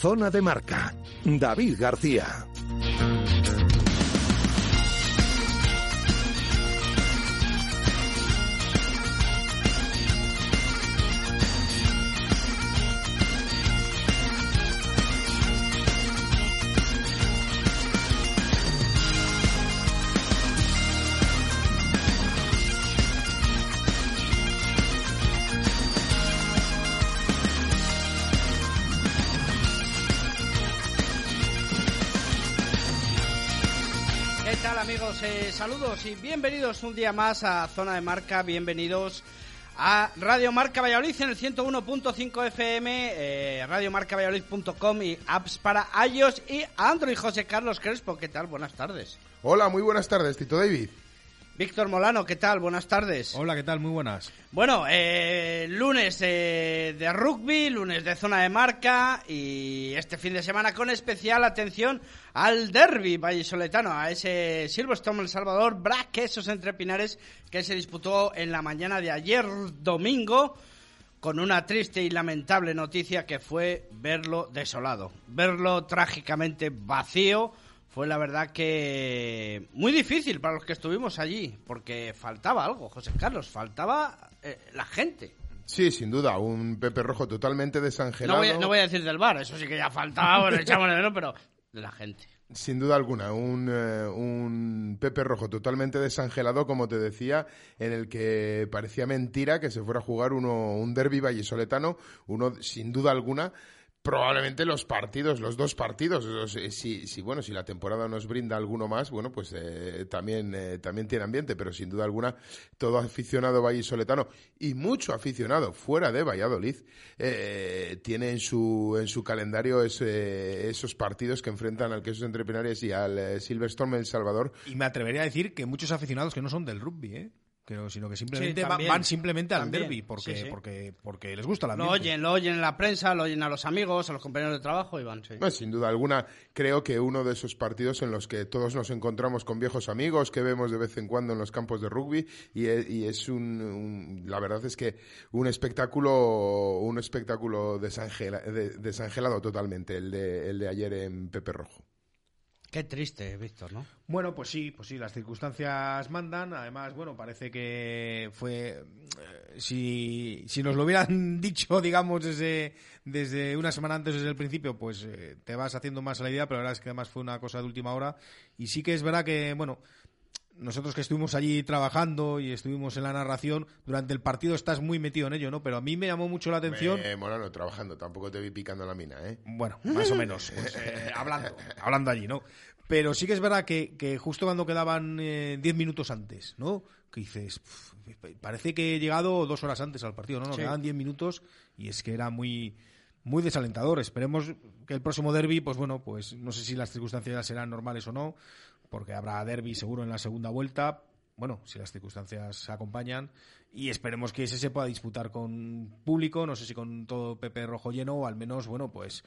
Zona de marca. David García. Saludos y bienvenidos un día más a Zona de Marca, bienvenidos a Radio Marca Valladolid en el 101.5 FM, eh, radiomarcavalladolid.com y apps para iOS y Android. José Carlos Crespo, ¿qué tal? Buenas tardes. Hola, muy buenas tardes, Tito David. Víctor Molano, ¿qué tal? Buenas tardes. Hola, ¿qué tal? Muy buenas. Bueno, eh, lunes eh, de rugby, lunes de zona de marca y este fin de semana con especial atención al derby vallisoletano, a ese Silverstone El Salvador, Braquesos entre Pinares que se disputó en la mañana de ayer domingo con una triste y lamentable noticia que fue verlo desolado, verlo trágicamente vacío. Fue la verdad que muy difícil para los que estuvimos allí, porque faltaba algo, José Carlos, faltaba eh, la gente. Sí, sin duda, un Pepe Rojo totalmente No desangelado. voy, a, no voy a decir del bar, eso sí que ya faltaba, bueno, echamos de menos, pero de la gente. Sin duda alguna, un, eh, un Pepe Rojo totalmente desangelado, como te decía, en el que parecía mentira que se fuera a jugar uno, un derby vallisoletano, uno sin duda alguna probablemente los partidos, los dos partidos, si, si bueno, si la temporada nos brinda alguno más, bueno, pues eh, también eh, también tiene ambiente, pero sin duda alguna todo aficionado vallisoletano y mucho aficionado fuera de Valladolid eh, tiene en su en su calendario ese- esos partidos que enfrentan al Quesos Entre Pinares y al eh, Silverstone El Salvador. Y me atrevería a decir que muchos aficionados que no son del rugby, ¿eh? Sino que simplemente Sí, va- también, van simplemente al también, derby porque, sí, sí. porque, porque les gusta la Lo oyen, lo oyen en la prensa, lo oyen a los amigos, a los compañeros de trabajo y van, sí. Pues, sin duda alguna, creo que uno de esos partidos en los que todos nos encontramos con viejos amigos que vemos de vez en cuando en los campos de rugby y es, y es un, un- la verdad es que un espectáculo un espectáculo desangela- de- desangelado totalmente el de, el de ayer en Pepe Rojo. Qué triste, Víctor, ¿no? Bueno, pues sí, pues sí, las circunstancias mandan. Además, bueno, parece que fue. eh, si, si nos lo hubieran dicho, digamos, desde, desde una semana antes, desde el principio, pues eh, te vas haciendo más a la idea, pero la verdad es que además fue una cosa de última hora. Y sí que es verdad que, bueno, nosotros que estuvimos allí trabajando y estuvimos en la narración, durante el partido estás muy metido en ello, ¿no? Pero a mí me llamó mucho la atención. Eh, Morano, trabajando, tampoco te vi picando la mina, ¿eh? Bueno, más o menos, pues, eh, hablando, hablando allí, ¿no? Pero sí que es verdad que, que justo cuando quedaban eh, 10 minutos antes, ¿no? Que dices, "Pf, parece que he llegado dos horas antes al partido, ¿no? Nos Sí. quedaban 10 minutos y es que era muy muy desalentador. Esperemos que el próximo derby, pues bueno, pues no sé si las circunstancias serán normales o no, porque habrá derby seguro en la segunda vuelta. Bueno, si las circunstancias se acompañan. Y esperemos que ese se pueda disputar con público, no sé si con todo Pepe Rojo lleno, o al menos, bueno, pues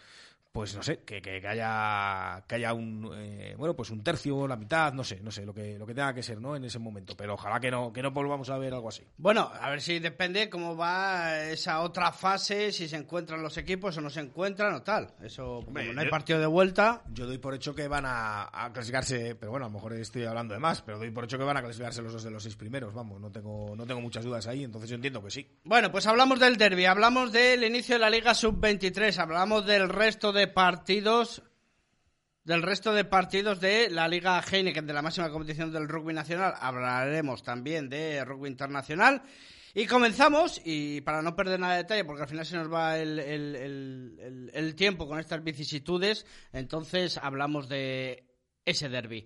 pues no sé, que, que, haya que haya un eh, bueno, pues un tercio, la mitad, no sé, no sé, lo que lo que tenga que ser, ¿no? En ese momento, pero ojalá que no que no volvamos a ver algo así. Bueno, a ver si depende cómo va esa otra fase, si se encuentran los equipos o no se encuentran o tal. Eso como no hay partido de vuelta. Yo doy por hecho que van a, a, clasificarse, pero bueno, a lo mejor estoy hablando de más, pero doy por hecho que van a clasificarse los dos de los seis primeros, vamos, no tengo no tengo muchas dudas ahí, entonces yo entiendo que sí. Bueno, pues hablamos del derby, hablamos del inicio de la Liga Sub-23, hablamos del resto de partidos del resto de partidos de la Liga Heineken, de la máxima competición del rugby nacional. Hablaremos también de rugby internacional. Y comenzamos, y para no perder nada de detalle, porque al final se nos va el, tiempo con estas vicisitudes, entonces hablamos de ese derby.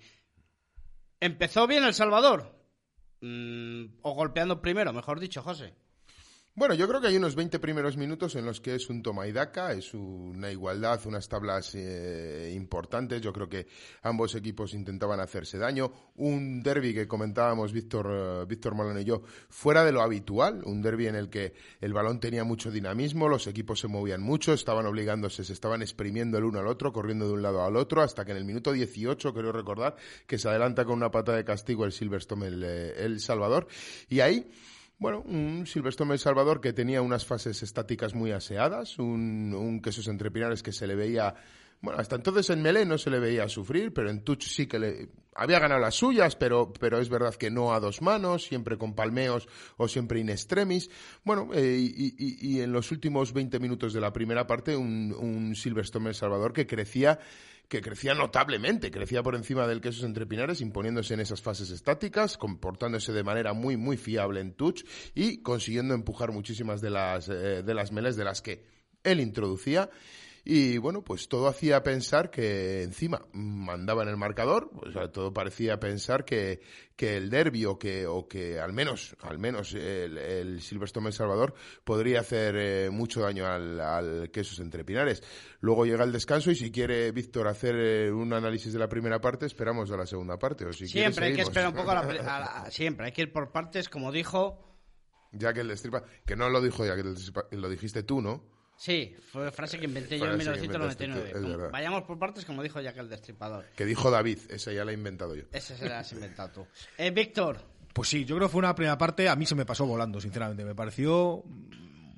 ¿Empezó bien El Salvador? Mm, o golpeando primero, mejor dicho, José. Bueno, yo creo que hay unos 20 primeros minutos en los que es un toma y daca, es una igualdad, unas tablas eh, importantes. Yo creo que ambos equipos intentaban hacerse daño. Un derby que comentábamos Víctor, uh, Víctor Molano y yo, fuera de lo habitual, un derby en el que el balón tenía mucho dinamismo, los equipos se movían mucho, estaban obligándose, se estaban exprimiendo el uno al otro, corriendo de un lado al otro, hasta que en el minuto 18, creo recordar, que se adelanta con una pata de castigo el Silverstone, el, eh, el Salvador. Y ahí bueno, un Silverstone El Salvador que tenía unas fases estáticas muy aseadas, un, un quesos entrepinares que se le veía bueno, hasta entonces en Melé no se le veía sufrir, pero en Tuch sí que le había ganado las suyas, pero, pero es verdad que no a dos manos, siempre con palmeos o siempre in extremis. Bueno, eh, y, y, en los últimos 20 minutos de la primera parte, un, un Silverstone El Salvador que crecía que crecía notablemente, crecía por encima del quesos entre pinares, imponiéndose en esas fases estáticas, comportándose de manera muy, muy fiable en touch y consiguiendo empujar muchísimas de las, eh, de las meles de las que él introducía. Y bueno, pues todo hacía pensar que encima mandaba en el marcador, o sea, todo parecía pensar que, que el derbi o que, o que al menos, al menos el, el Silverstone El Salvador podría hacer eh, mucho daño al, al quesos entre pinares. Luego llega el descanso y si quiere Víctor hacer eh, un análisis de la primera parte, esperamos a la segunda parte. O si siempre hay que esperar un poco a la, siempre hay que ir por partes, como dijo. Ya que el destripa, que no lo dijo ya que lo dijiste tú, ¿no? Sí, fue frase que inventé yo en 1999. Vayamos por partes, como dijo Jack el Destripador. Que dijo David, esa ya la he inventado yo. Esa se la has inventado tú. Eh, Víctor. Pues sí, yo creo que fue una primera parte, a mí se me pasó volando, sinceramente. Me pareció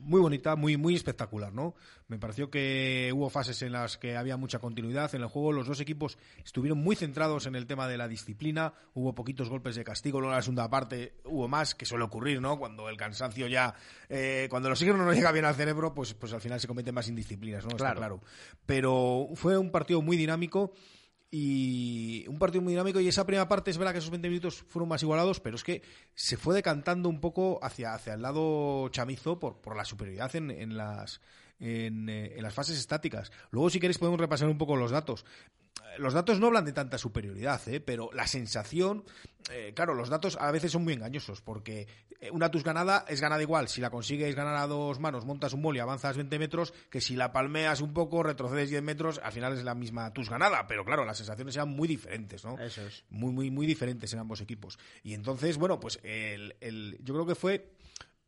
muy bonita, muy, muy espectacular, ¿no? Me pareció que hubo fases en las que había mucha continuidad en el juego. Los dos equipos estuvieron muy centrados en el tema de la disciplina. Hubo poquitos golpes de castigo. Luego en la segunda parte hubo más, que suele ocurrir, ¿no? Cuando el cansancio ya, eh, cuando el oxígeno no llega bien al cerebro, pues, pues al final se cometen más indisciplinas, ¿no? Claro. Está claro. Pero fue un partido muy dinámico y un partido muy dinámico y esa primera parte es verdad que esos 20 minutos fueron más igualados, pero es que se fue decantando un poco hacia, hacia el lado chamizo por, por la superioridad en, en las en, eh, en, las fases estáticas. Luego, si queréis, podemos repasar un poco los datos los datos no hablan de tanta superioridad, ¿eh? pero la sensación, eh, claro, los datos a veces son muy engañosos, porque eh, una tus ganada es ganada igual. Si la consigues ganar a dos manos, montas un boli, avanzas 20 metros, que si la palmeas un poco, retrocedes 10 metros, al final es la misma tus ganada. Pero claro, las sensaciones eran muy diferentes, ¿no? Eso es. Muy, muy, muy diferentes en ambos equipos. Y entonces, bueno, pues el, el, yo creo que fue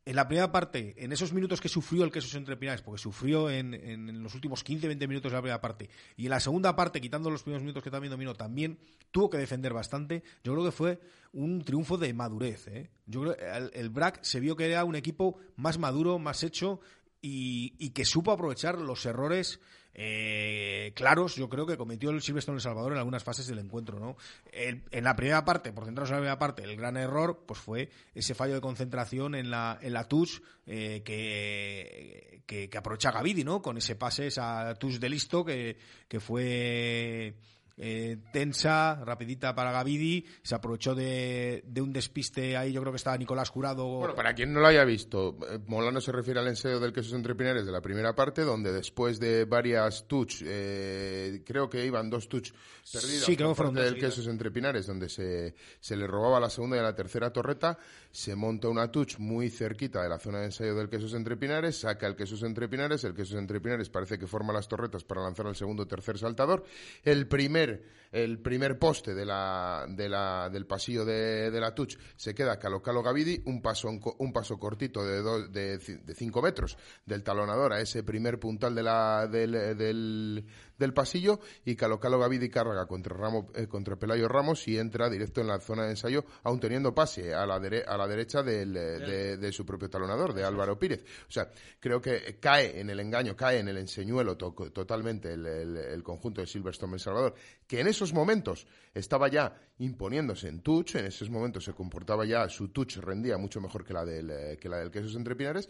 en la primera parte, en esos minutos que sufrió el Quesos entre Pinares, porque sufrió en, los últimos 15-20 minutos de la primera parte, y en la segunda parte, quitando los primeros minutos que también dominó, también tuvo que defender bastante, yo creo que fue un triunfo de madurez. ¿eh? Yo creo que el, el BRAC se vio que era un equipo más maduro, más hecho, y que supo aprovechar los errores eh, claros, yo creo que cometió el Silvestre en El Salvador en algunas fases del encuentro, ¿no? en la primera parte, por centrarnos en la primera parte, el gran error, pues fue ese fallo de concentración en la, en la touch eh, que, que, que, aprovecha Gavidi, ¿no? Con ese pase, esa touch de listo que, que fue eh, tensa, rapidita para Gavidi, se aprovechó de, de, un despiste ahí, yo creo que estaba Nicolás Jurado. Bueno, para quien no lo haya visto, eh, Molano se refiere al enseo del queso entre Pinares de la primera parte, donde después de varias touch, eh, creo que iban dos touch perdidas sí, creo por del queso entre Pinares, donde se, se le robaba la segunda y la tercera torreta, se monta una touch muy cerquita de la zona de ensayo del queso entre Pinares, saca el queso entre Pinares, el queso entre Pinares parece que forma las torretas para lanzar el segundo o tercer saltador, el primer el primer poste de la, de la, del pasillo de, de, la Touch se queda Calo Calo Gavidi, un paso, un paso cortito de, dos, de, de cinco metros del talonador a ese primer puntal de la, del, del, del pasillo y Calo Calo Gavidi carga contra, Ramos, eh, contra Pelayo Ramos y entra directo en la zona de ensayo, aún teniendo pase a la, a la derecha del, eh, de, su propio talonador, de Álvaro Pírez. O sea, creo que cae en el engaño, cae en el enseñuelo totalmente el, el, conjunto de Silverstone El Salvador, que en esos momentos estaba ya imponiéndose en touch, en esos momentos se comportaba ya, su touch rendía mucho mejor que la del, eh, que la del Quesos Entre Pinares,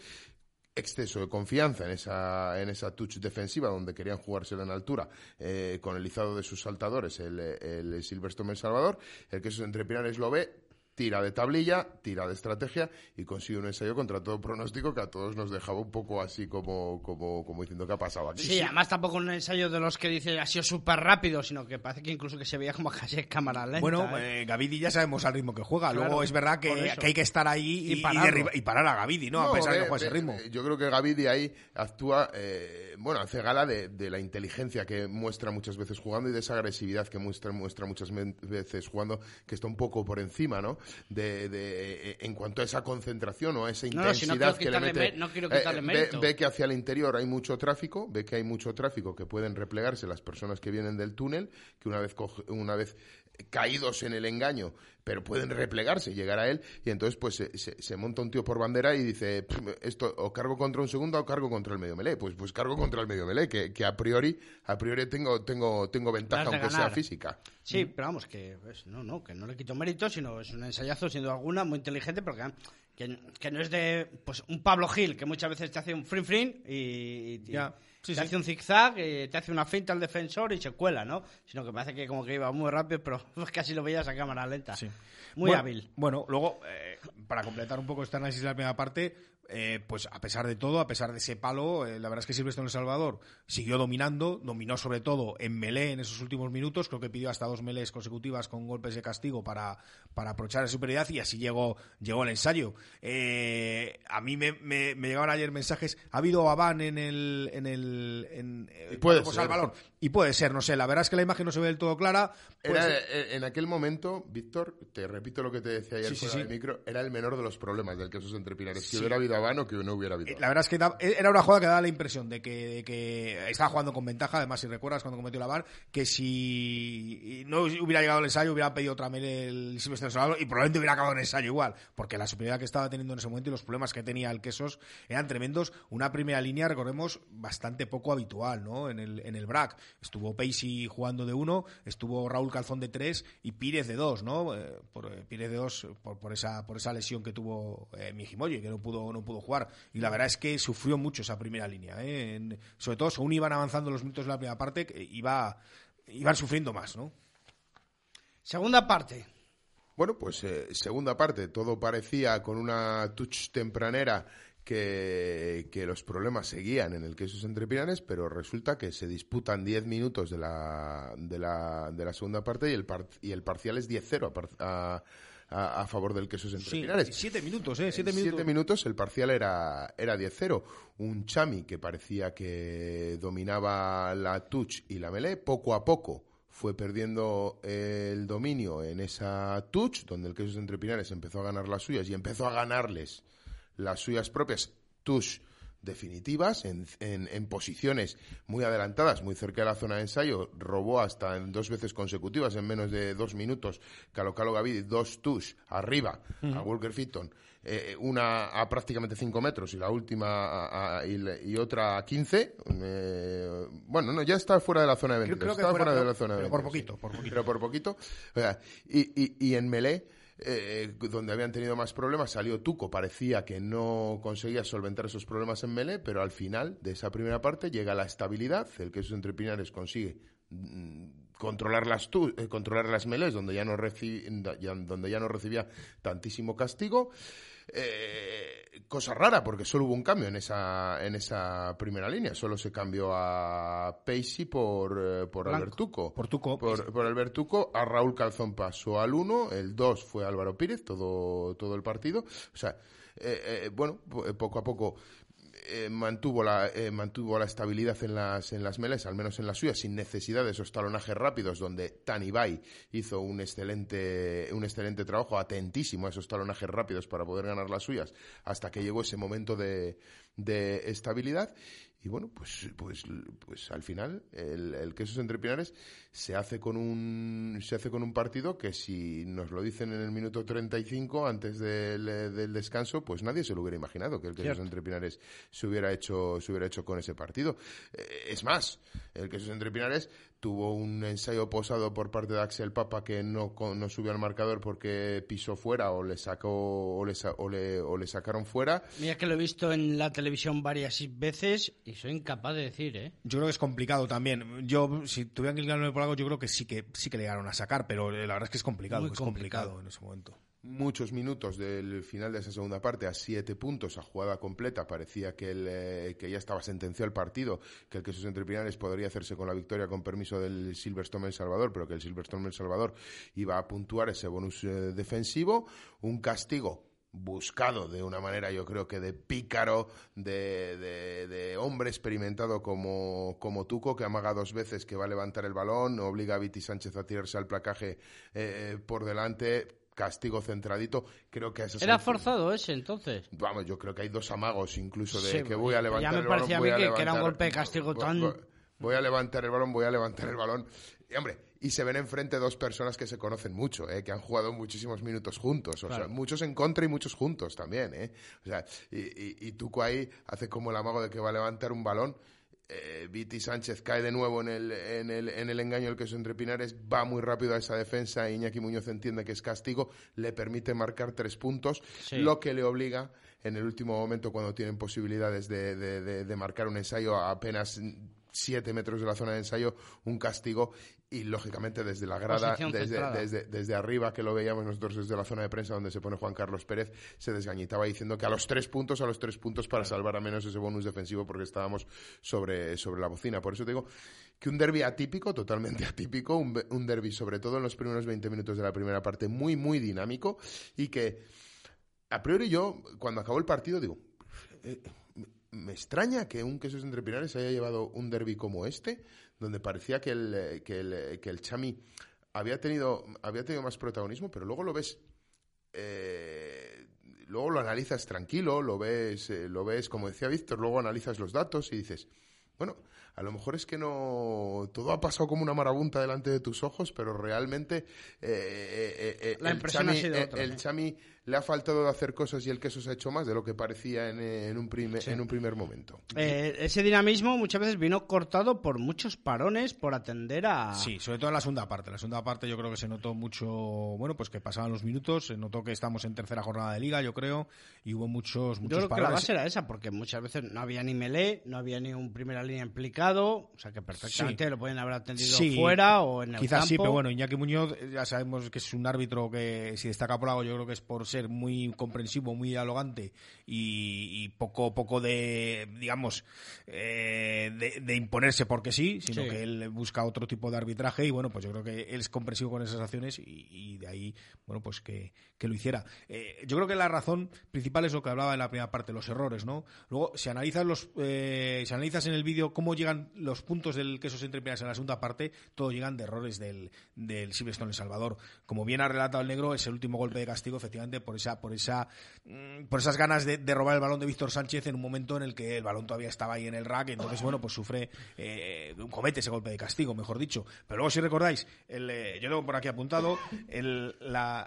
exceso de confianza en esa, en esa touch defensiva donde querían jugársela en altura eh, con el izado de sus saltadores el, el Silverstone El Salvador, el Quesos Entre Pinares lo ve, tira de tablilla, tira de estrategia y consigue un ensayo contra todo pronóstico que a todos nos dejaba un poco así como, como, como diciendo que ha pasado aquí. Sí, además tampoco un ensayo de los que dice ha sido súper rápido, sino que parece que incluso que se veía como casi cámara lenta. Bueno, ¿eh? eh Gavidi ya sabemos al ritmo que juega. Luego es verdad que, hay que estar ahí y, y, parar a Gavidi, ¿no? a pesar de que juega ese ritmo. Yo creo que Gavidi ahí actúa, eh, bueno, hace gala de, de, la inteligencia que muestra muchas veces jugando y de esa agresividad que muestra, muestra muchas veces jugando, que está un poco por encima, ¿no? De de, en cuanto a esa concentración o a esa intensidad que le mete. No quiero quitarle eh, ve, que hacia el interior hay mucho tráfico, ve que hay mucho tráfico que pueden replegarse las personas que vienen del túnel, que una vez, una vez caídos en el engaño, pero pueden replegarse, llegar a él, y entonces pues se, se, monta un tío por bandera y dice, esto o cargo contra un segundo o cargo contra el medio melee. Pues, pues cargo contra el medio melee, que, que a priori, a priori tengo, tengo, tengo ventaja, aunque sea física. Sí, pero vamos, que pues, no, no, que no le quito mérito, sino es un ensayazo, siendo alguna, muy inteligente, porque que, no es de pues un Pablo Gil, que muchas veces te hace un free free y, ya te hace un zigzag, y te hace una finta al defensor y se cuela, ¿no? Sino que parece que como que iba muy rápido, pero casi lo veías a cámara lenta. Muy hábil. Bueno, luego, eh, para completar un poco este análisis de la primera parte, eh, pues a pesar de todo, a pesar de ese palo, eh, la verdad es que Silvestre en El Salvador siguió dominando, dominó sobre todo en melé en esos últimos minutos, creo que pidió hasta dos melés consecutivas con golpes de castigo para, para aprovechar la superioridad y así llegó, llegó el ensayo. Eh, a mí me, me, llegaban ayer mensajes, ha habido Abán en el... En el en, puede ser. balón. Y puede ser, no sé, la verdad es que la imagen no se ve del todo clara. en aquel momento, Víctor, te repito lo que te decía ayer fuera micro, era el menor de los problemas del que esos entre Pinares. hubiera habido que no hubiera habido. La verdad es que era una jugada que daba la impresión de que, que estaba jugando con ventaja. Además, si recuerdas cuando cometió la VAR, que si no hubiera llegado el ensayo, hubiera pedido otra vez el Silvestre Salado y probablemente hubiera acabado el ensayo igual, porque la superioridad que estaba teniendo en ese momento y los problemas que tenía el Quesos eran tremendos. Una primera línea, recordemos, bastante poco habitual, ¿no? En el, en el BRAC. Estuvo Pacey jugando de uno, estuvo Raúl Calzón de tres y Pírez de dos, ¿no? Eh, eh, de dos por, por, esa, por esa lesión que tuvo eh, Mijimoye, que no pudo, no pudo jugar. Y la verdad es que sufrió mucho esa primera línea. ¿eh? sobre todo, según iban avanzando los minutos de la primera parte, iba, iban sufriendo más, ¿no? Segunda parte. Bueno, pues eh, segunda parte. Todo parecía con una touch tempranera que, que, los problemas seguían en el quesos entre pinares, pero resulta que se disputan 10 minutos de la, de la, de la segunda parte y el, y el parcial es 10-0 a, a, favor del queso entre sí, Siete minutos, ¿eh? Siete, minutos. minutos, el parcial era, era 10-0. Un Chami que parecía que dominaba la touch y la melee, poco a poco fue perdiendo el dominio en esa touch, donde el queso entre pinares empezó a ganar las suyas y empezó a ganarles las suyas propias touch definitivas, en, en, posiciones muy adelantadas, muy cerca de la zona de ensayo, robó hasta en dos veces consecutivas, en menos de dos minutos, Calo Calo Gavidi, dos tush arriba a Walker Fitton, eh, una a prácticamente cinco metros y la última y, otra a 15. Eh, bueno, no, ya está fuera de la zona de 20. está fuera, de la zona de por poquito, por poquito. Pero por poquito. y, y, y en Melee eh, donde habían tenido más problemas, salió Tuco. Parecía que no conseguía solventar esos problemas en Melé, pero al final de esa primera parte llega la estabilidad. El que esos entrepinares consigue mm, controlar las eh, controlar las melés donde ya no donde ya no recibía tantísimo castigo eh, cosa rara, porque solo hubo un cambio en esa, en esa primera línea. Solo se cambió a Pacey por, eh, por Albertuco. Por Tuco. Por, por Albertuco. A Raúl Calzón pasó al 1. El 2 fue Álvaro Pírez, todo, todo el partido. O sea, eh, bueno, poco a poco eh, mantuvo, la, eh, mantuvo la estabilidad en las, en las meles, al menos en las suyas, sin necesidad de esos talonajes rápidos, donde Tanibai hizo un excelente, un excelente trabajo, atentísimo a esos talonajes rápidos para poder ganar las suyas, hasta que llegó ese momento de, de estabilidad y bueno, pues, pues, pues al final el, el Quesos Entre Pinares se hace con un se hace con un partido que si nos lo dicen en el minuto 35 antes del, del descanso, pues nadie se lo hubiera imaginado que el Quesos Entre Pinares se hubiera hecho se hubiera hecho con ese partido. Eh, es más, el Quesos Entre Pinares tuvo un ensayo posado por parte de Axel Papa que no, no subió al marcador porque pisó fuera o le sacó o le, o le, o le sacaron fuera. Mira que lo he visto en la televisión varias veces y soy incapaz de decir, ¿eh? Yo creo que es complicado también. Yo, si tuvieran que inclinarme por algo, yo creo que sí que sí que le llegaron a sacar, pero la verdad es que es complicado, es complicado en ese momento muchos minutos del final de esa segunda parte a siete puntos a jugada completa. Parecía que, el, eh, que ya estaba sentenciado el partido, que el que sus entrepinares podría hacerse con la victoria con permiso del Silverstone El Salvador, pero que el Silverstone El Salvador iba a puntuar ese bonus eh, defensivo. Un castigo buscado de una manera, yo creo que de pícaro, de, de, hombre experimentado como, como Tuco, que amaga dos veces que va a levantar el balón, obliga a Viti Sánchez a tirarse al placaje eh, por delante, castigo centradito. Creo que eso ¿Era forzado ese entonces? Vamos, yo creo que hay dos amagos incluso de que voy a levantar ya me parecía a mí que, era un golpe de castigo tan... Voy, a levantar el balón, voy a levantar el balón. Y, hombre, y se ven enfrente dos personas que se conocen mucho, ¿eh? que han jugado muchísimos minutos juntos, o sea, muchos en contra y muchos juntos también, ¿eh? O sea, y, y, y Tuco ahí hace como el amago de que va a levantar un balón eh, Viti Sánchez cae de nuevo en el, en el, en el engaño del queso entre Pinares, va muy rápido a esa defensa, Iñaki Muñoz entiende que es castigo, le permite marcar tres puntos, lo que le obliga en el último momento cuando tienen posibilidades de, de, de marcar un ensayo a apenas siete metros de la zona de ensayo, un castigo y lógicamente desde la grada, desde, desde, arriba que lo veíamos nosotros desde la zona de prensa donde se pone Juan Carlos Pérez, se desgañitaba diciendo que a los tres puntos, a los tres puntos para salvar a menos ese bonus defensivo porque estábamos sobre, sobre la bocina. Por eso digo que un derby atípico, totalmente atípico, un, un derby sobre todo en los primeros 20 minutos de la primera parte muy, muy dinámico y que a priori yo, cuando acabó el partido, digo, eh, me extraña que un Quesos Entre Pinares haya llevado un derby como este, donde parecía que el, eh, que el, eh, que el Chami había tenido, había tenido más protagonismo, pero luego lo ves. Eh, luego lo analizas tranquilo, lo ves, lo ves, como decía Víctor, luego analizas los datos y dices, bueno, a lo mejor es que no todo ha pasado como una marabunta delante de tus ojos, pero realmente La el, Chami, el Chami le ha faltado de hacer cosas y el queso se ha hecho más de lo que parecía en, un, primer, en un primer momento. Eh, ese dinamismo muchas veces vino cortado por muchos parones por atender a... Sí, sobre todo en la segunda parte. En la segunda parte yo creo que se notó mucho, bueno, pues que pasaban los minutos, se notó que estamos en tercera jornada de liga, yo creo, y hubo muchos, muchos yo creo que la base era esa, porque muchas veces no había ni melé, no había ni un primera línea implicado, o sea que perfectamente lo pueden haber atendido fuera o en el Quizás sí, pero bueno, Iñaki Muñoz ya sabemos que es un árbitro que si destaca por algo yo creo que es por ser muy comprensivo, muy dialogante y, poco, poco de, digamos, eh, de, imponerse porque sí, sino que él busca otro tipo de arbitraje y bueno, pues yo creo que él es comprensivo con esas acciones y, de ahí, bueno, pues que, lo hiciera. Eh, yo creo que la razón principal es lo que hablaba en la primera parte, los errores, ¿no? Luego, si analizas los, eh, si analizas en el vídeo cómo llegan los puntos del queso entre en la segunda parte, todos llegan de errores del, del Silverstone El Salvador. Como bien ha relatado el negro, es el último golpe de castigo, efectivamente, por esa, por esa, mm, por esas ganas de, robar el balón de Víctor Sánchez en un momento en el que el balón todavía estaba ahí en el rack, entonces bueno, pues sufre, eh, comete ese golpe de castigo, mejor dicho. Pero luego si recordáis, el, eh, yo tengo por aquí apuntado el,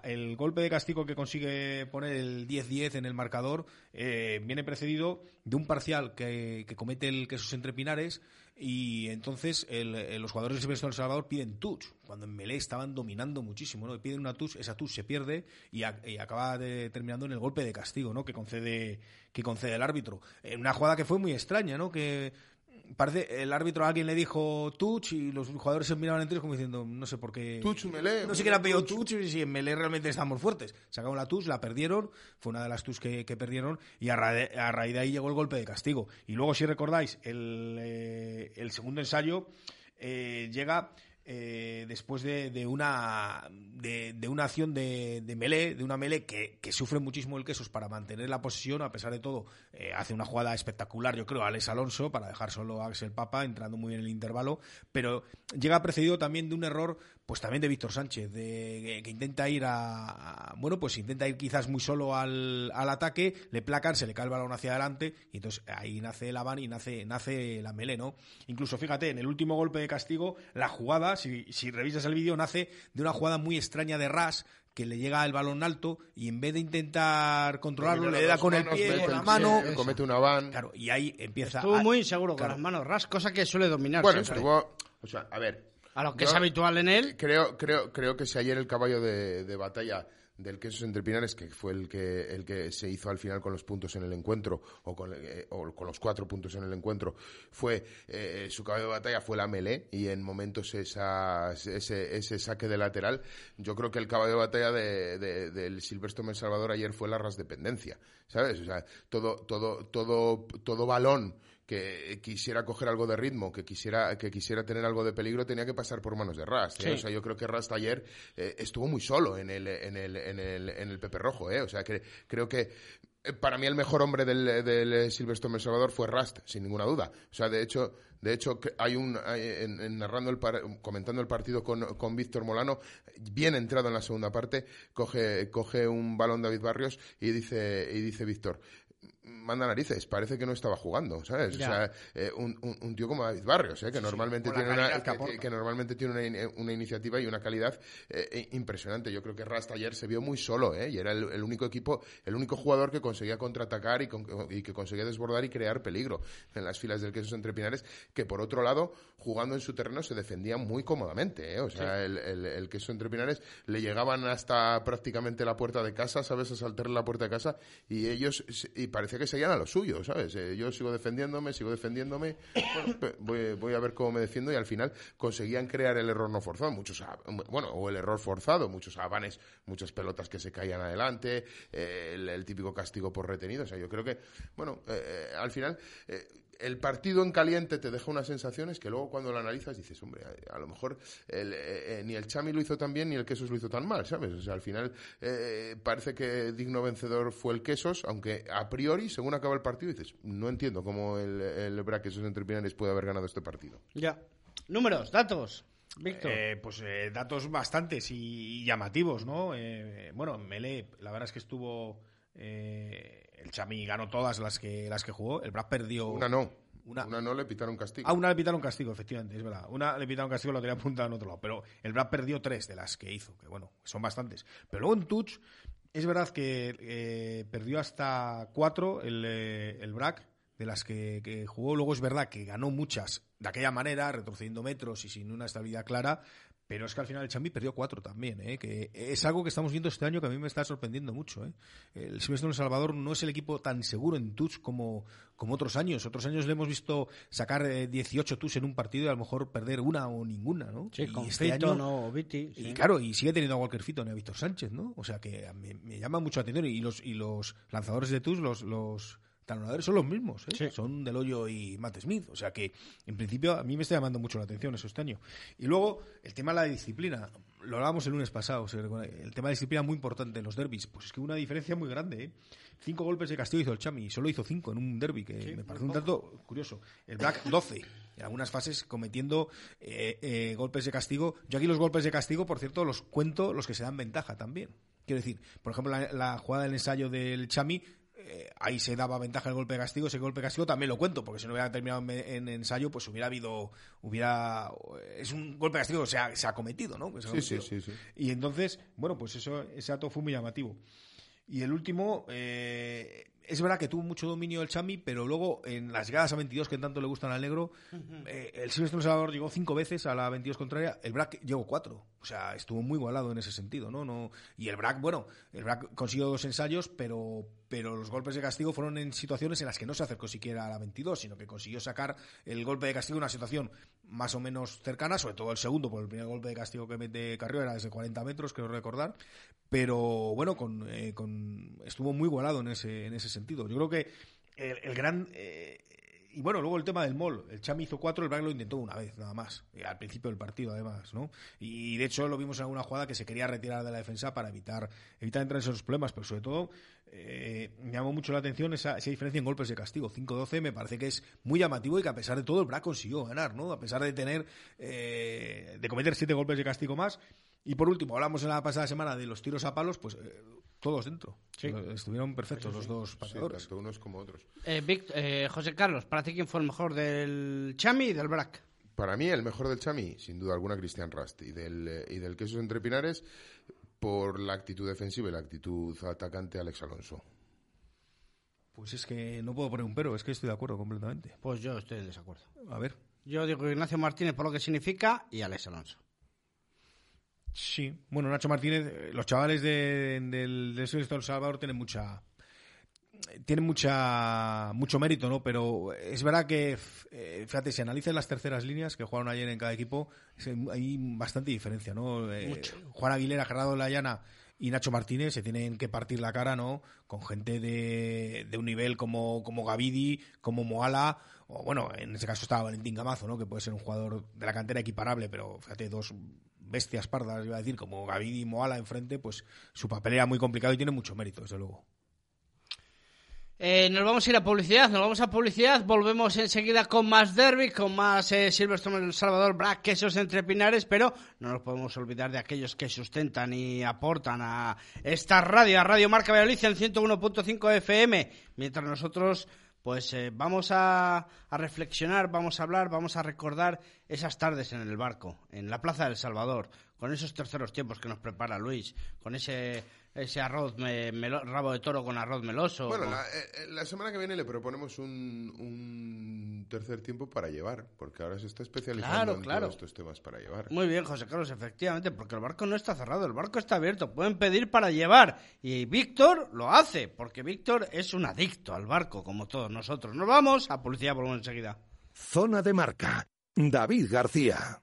el golpe de castigo que consigue poner el 10-10 en el marcador eh, viene precedido de un parcial que, que comete el Quesos Entre Pinares y entonces los jugadores de Silvestre El Salvador piden touch, cuando en Melé estaban dominando muchísimo, ¿no? Piden una touch, esa touch se pierde y, acaba terminando en el golpe de castigo, ¿no? Que concede, que concede el árbitro. En una jugada que fue muy extraña, ¿no? Que parece el árbitro a alguien le dijo touch y los jugadores se miraban entre ellos como diciendo no sé por qué touch Melé no sé quién ha pedido touch y si en Melé realmente estamos fuertes. Sacaron la touch la perdieron fue una de las touch que, perdieron y a, raíz de ahí llegó el golpe de castigo. Y luego si recordáis el, eh, el segundo ensayo eh, llega eh, después de, una de, una acción de, de Melé, de una Melé que, sufre muchísimo el Quesos para mantener la posición, a pesar de todo, eh, hace una jugada espectacular, yo creo, a Alex Alonso, para dejar solo a Axel Papa, entrando muy bien en el intervalo, pero llega precedido también de un error pues también de Víctor Sánchez, de, que intenta ir a, bueno, pues intenta ir quizás muy solo al, al, ataque, le placan, se le cae el balón hacia adelante, y entonces ahí nace el Avan y nace, nace la Melé, ¿no? Incluso fíjate, en el último golpe de castigo, la jugada, si, si revisas el vídeo, nace de una jugada muy extraña de Ras, que le llega el balón alto y en vez de intentar controlarlo le da con el pie, con la mano, comete una van. Claro, y ahí empieza. Estuvo muy inseguro con las manos ras, cosa que suele dominar. Bueno, estuvo, o sea, a ver, a lo que es habitual en él. Creo, creo, creo que si ayer el caballo de, de batalla del Quesos Entre Pinares, que fue el que, el que se hizo al final con los puntos en el encuentro, o con, eh, o con los cuatro puntos en el encuentro, fue eh, su caballo de batalla fue la melé, y en momentos esa, ese, ese saque de lateral, yo creo que el caballo de batalla de, de, del Silvestre El Salvador ayer fue la ras dependencia, ¿sabes? O sea, todo, todo, todo, todo balón que quisiera coger algo de ritmo, que quisiera, que quisiera tener algo de peligro, tenía que pasar por manos de Rast. ¿eh? O sea, yo creo que Rast ayer eh, estuvo muy solo en el, en el, en el, en el Pepe Rojo. ¿eh? O sea, que creo que eh, para mí el mejor hombre del, del Silvestre El Salvador fue Rast, sin ninguna duda. O sea, de hecho, de hecho hay un en, narrando el comentando el partido con, con Víctor Molano, bien entrado en la segunda parte, coge coge un balón David Barrios y dice y dice Víctor, manda narices, parece que no estaba jugando, ¿sabes? O sea, eh, un, un, tío como David Barrios, ¿eh? que, normalmente tiene una, que, normalmente tiene una, una, iniciativa y una calidad eh, impresionante. Yo creo que Rasta ayer se vio muy solo, ¿eh? y era el, único equipo, el único jugador que conseguía contraatacar y, y, que conseguía desbordar y crear peligro en las filas del Quesos Entre Pinares, que por otro lado, jugando en su terreno, se defendía muy cómodamente. ¿eh? O sea, el, el, el, Queso Entre Pinares le llegaban hasta prácticamente la puerta de casa, ¿sabes? A saltarle la puerta de casa y ellos, y parecía que seguían a lo suyo, ¿sabes? Eh, yo sigo defendiéndome, sigo defendiéndome, voy, voy, a ver cómo me defiendo y al final conseguían crear el error no forzado, muchos, bueno, o el error forzado, muchos avanes, muchas pelotas que se caían adelante, eh, el, típico castigo por retenido, o sea, yo creo que, bueno, eh, al final el partido en caliente te deja unas sensaciones que luego cuando lo analizas dices, hombre, a, lo mejor eh, eh, ni el Chami lo hizo tan bien ni el Quesos lo hizo tan mal, ¿sabes? O sea, al final eh, parece que digno vencedor fue el Quesos, aunque a priori, según acaba el partido, dices, no entiendo cómo el, el Braquesos entre Pinares puede haber ganado este partido. Ya. Números, datos. Víctor. pues datos bastantes y, llamativos, ¿no? bueno, Mele, la verdad es que estuvo el Chami ganó todas las que, las que jugó. El Brad perdió. Una no. Una, no le pitaron castigo. Ah, una le pitaron castigo, efectivamente, es verdad. Una le pitaron castigo, la tenía apuntada en otro lado. Pero el Brad perdió tres de las que hizo, que bueno, son bastantes. Pero luego en Touch, es verdad que eh, perdió hasta cuatro el, eh, el Brack de las que, que, jugó. Luego es verdad que ganó muchas de aquella manera, retrocediendo metros y sin una estabilidad clara, pero es que al final el Chambi perdió cuatro también, ¿eh? que es algo que estamos viendo este año que a mí me está sorprendiendo mucho. ¿eh? El Silvestre de Salvador no es el equipo tan seguro en touch como, como otros años. Otros años le hemos visto sacar 18 eh, touch en un partido y a lo mejor perder una o ninguna. ¿no? Sí, con este o Viti. Y claro, y sigue teniendo a Walker Fitton y a Víctor Sánchez. ¿no? O sea que me, llama mucho la atención. Y los, y los lanzadores de touch, los, los talonadores son los mismos, ¿eh? son Del Hoyo y Matt Smith. O sea que, en principio, a mí me está llamando mucho la atención eso este año. Y luego, el tema de la disciplina. Lo hablábamos el lunes pasado. El tema de disciplina muy importante en los derbis. Pues es que una diferencia muy grande. ¿eh? Cinco golpes de castigo hizo el Chami y solo hizo cinco en un derby, que me parece un dato curioso. El Black, 12. En algunas fases cometiendo eh, eh, golpes de castigo. Yo aquí los golpes de castigo, por cierto, los cuento los que se dan ventaja también. Quiero decir, por ejemplo, la, la jugada del ensayo del Chami eh, ahí se daba ventaja el golpe de castigo, ese golpe de castigo también lo cuento, porque si no hubiera terminado en, ensayo, pues hubiera habido, hubiera, es un golpe de castigo que se ha, se ha cometido, ¿no? sí, sí, sí, sí, Y entonces, bueno, pues eso, ese dato fue muy llamativo. Y el último, eh, es verdad que tuvo mucho dominio el Chami, pero luego en las llegadas a 22 que tanto le gustan al negro, eh, el Silvestre Salvador llegó cinco veces a la 22 contraria, el Brack llegó cuatro. O sea, estuvo muy igualado en ese sentido, ¿no? no y el Brack, bueno, el Brack consiguió dos ensayos, pero, pero los golpes de castigo fueron en situaciones en las que no se acercó siquiera a la 22, sino que consiguió sacar el golpe de castigo en una situación más o menos cercana, sobre todo el segundo, por el primer golpe de castigo que mete Carrillo era desde 40 metros, creo recordar, pero bueno, con, eh, con, estuvo muy igualado en ese, en ese sentido. Yo creo que el, gran... Eh, y bueno, luego el tema del mol. El Chami hizo cuatro, el Braga lo intentó una vez, nada más. Al principio del partido, además, ¿no? Y de hecho lo vimos en alguna jugada que se quería retirar de la defensa para evitar, evitar entrar en esos problemas. Pero sobre todo, eh, me llamó mucho la atención esa, diferencia en golpes de castigo. 5-12 me parece que es muy llamativo y que a pesar de todo el Braga consiguió ganar, ¿no? A pesar de tener, eh, de cometer siete golpes de castigo más. Y por último, hablamos en la pasada semana de los tiros a palos, pues todos dentro. Estuvieron perfectos los dos pasadores. tanto unos como otros. Eh, eh, José Carlos, ¿para ti quién fue el mejor del Chami y del Brac? Para mí, el mejor del Chami, sin duda alguna, Cristian Rast. Y del, eh, y del Quesos Entre Pinares, por la actitud defensiva y la actitud atacante, Alex Alonso. Pues es que no puedo poner un pero, es que estoy de acuerdo completamente. Pues yo estoy en desacuerdo. A ver. Yo digo Ignacio Martínez por lo que significa y Alex Alonso. Sí, bueno, Nacho Martínez, los chavales del de, El Salvador tienen mucha tienen mucha mucho mérito, ¿no? Pero es verdad que, eh, fíjate, si analizas las terceras líneas que jugaron ayer en cada equipo, hay bastante diferencia, ¿no? Eh, Juan Aguilera, Gerardo Layana y Nacho Martínez se tienen que partir la cara, ¿no? Con gente de, de un nivel como, como Gavidi, como Moala, o bueno, en ese caso estaba Valentín Gamazo, ¿no? Que puede ser un jugador de la cantera equiparable, pero fíjate, dos bestias pardas, iba a decir, como Gavidi y Moala enfrente, pues su papel era muy complicado y tiene mucho mérito, desde luego. Eh, nos vamos a ir a publicidad, nos vamos a publicidad, volvemos enseguida con más derby, con más eh, Silverstone El Salvador, Black, quesos entre pinares, pero no nos podemos olvidar de aquellos que sustentan y aportan a esta radio, a Radio Marca Valladolid en 101.5 FM, mientras nosotros pues eh, vamos a, reflexionar, vamos a hablar, vamos a recordar esas tardes en el barco, en la Plaza del Salvador, con esos terceros tiempos que nos prepara Luis, con ese ese arroz rabo de toro con arroz meloso. Bueno, eh, eh, la, semana que viene le proponemos un, un, tercer tiempo para llevar, porque ahora se está especializando en todos estos temas para llevar. Muy bien, José Carlos, efectivamente, porque el barco no está cerrado, el barco está abierto, pueden pedir para llevar. Y Víctor lo hace, porque Víctor es un adicto al barco, como todos nosotros. Nos vamos a policía, volvemos enseguida. Zona de marca. David García.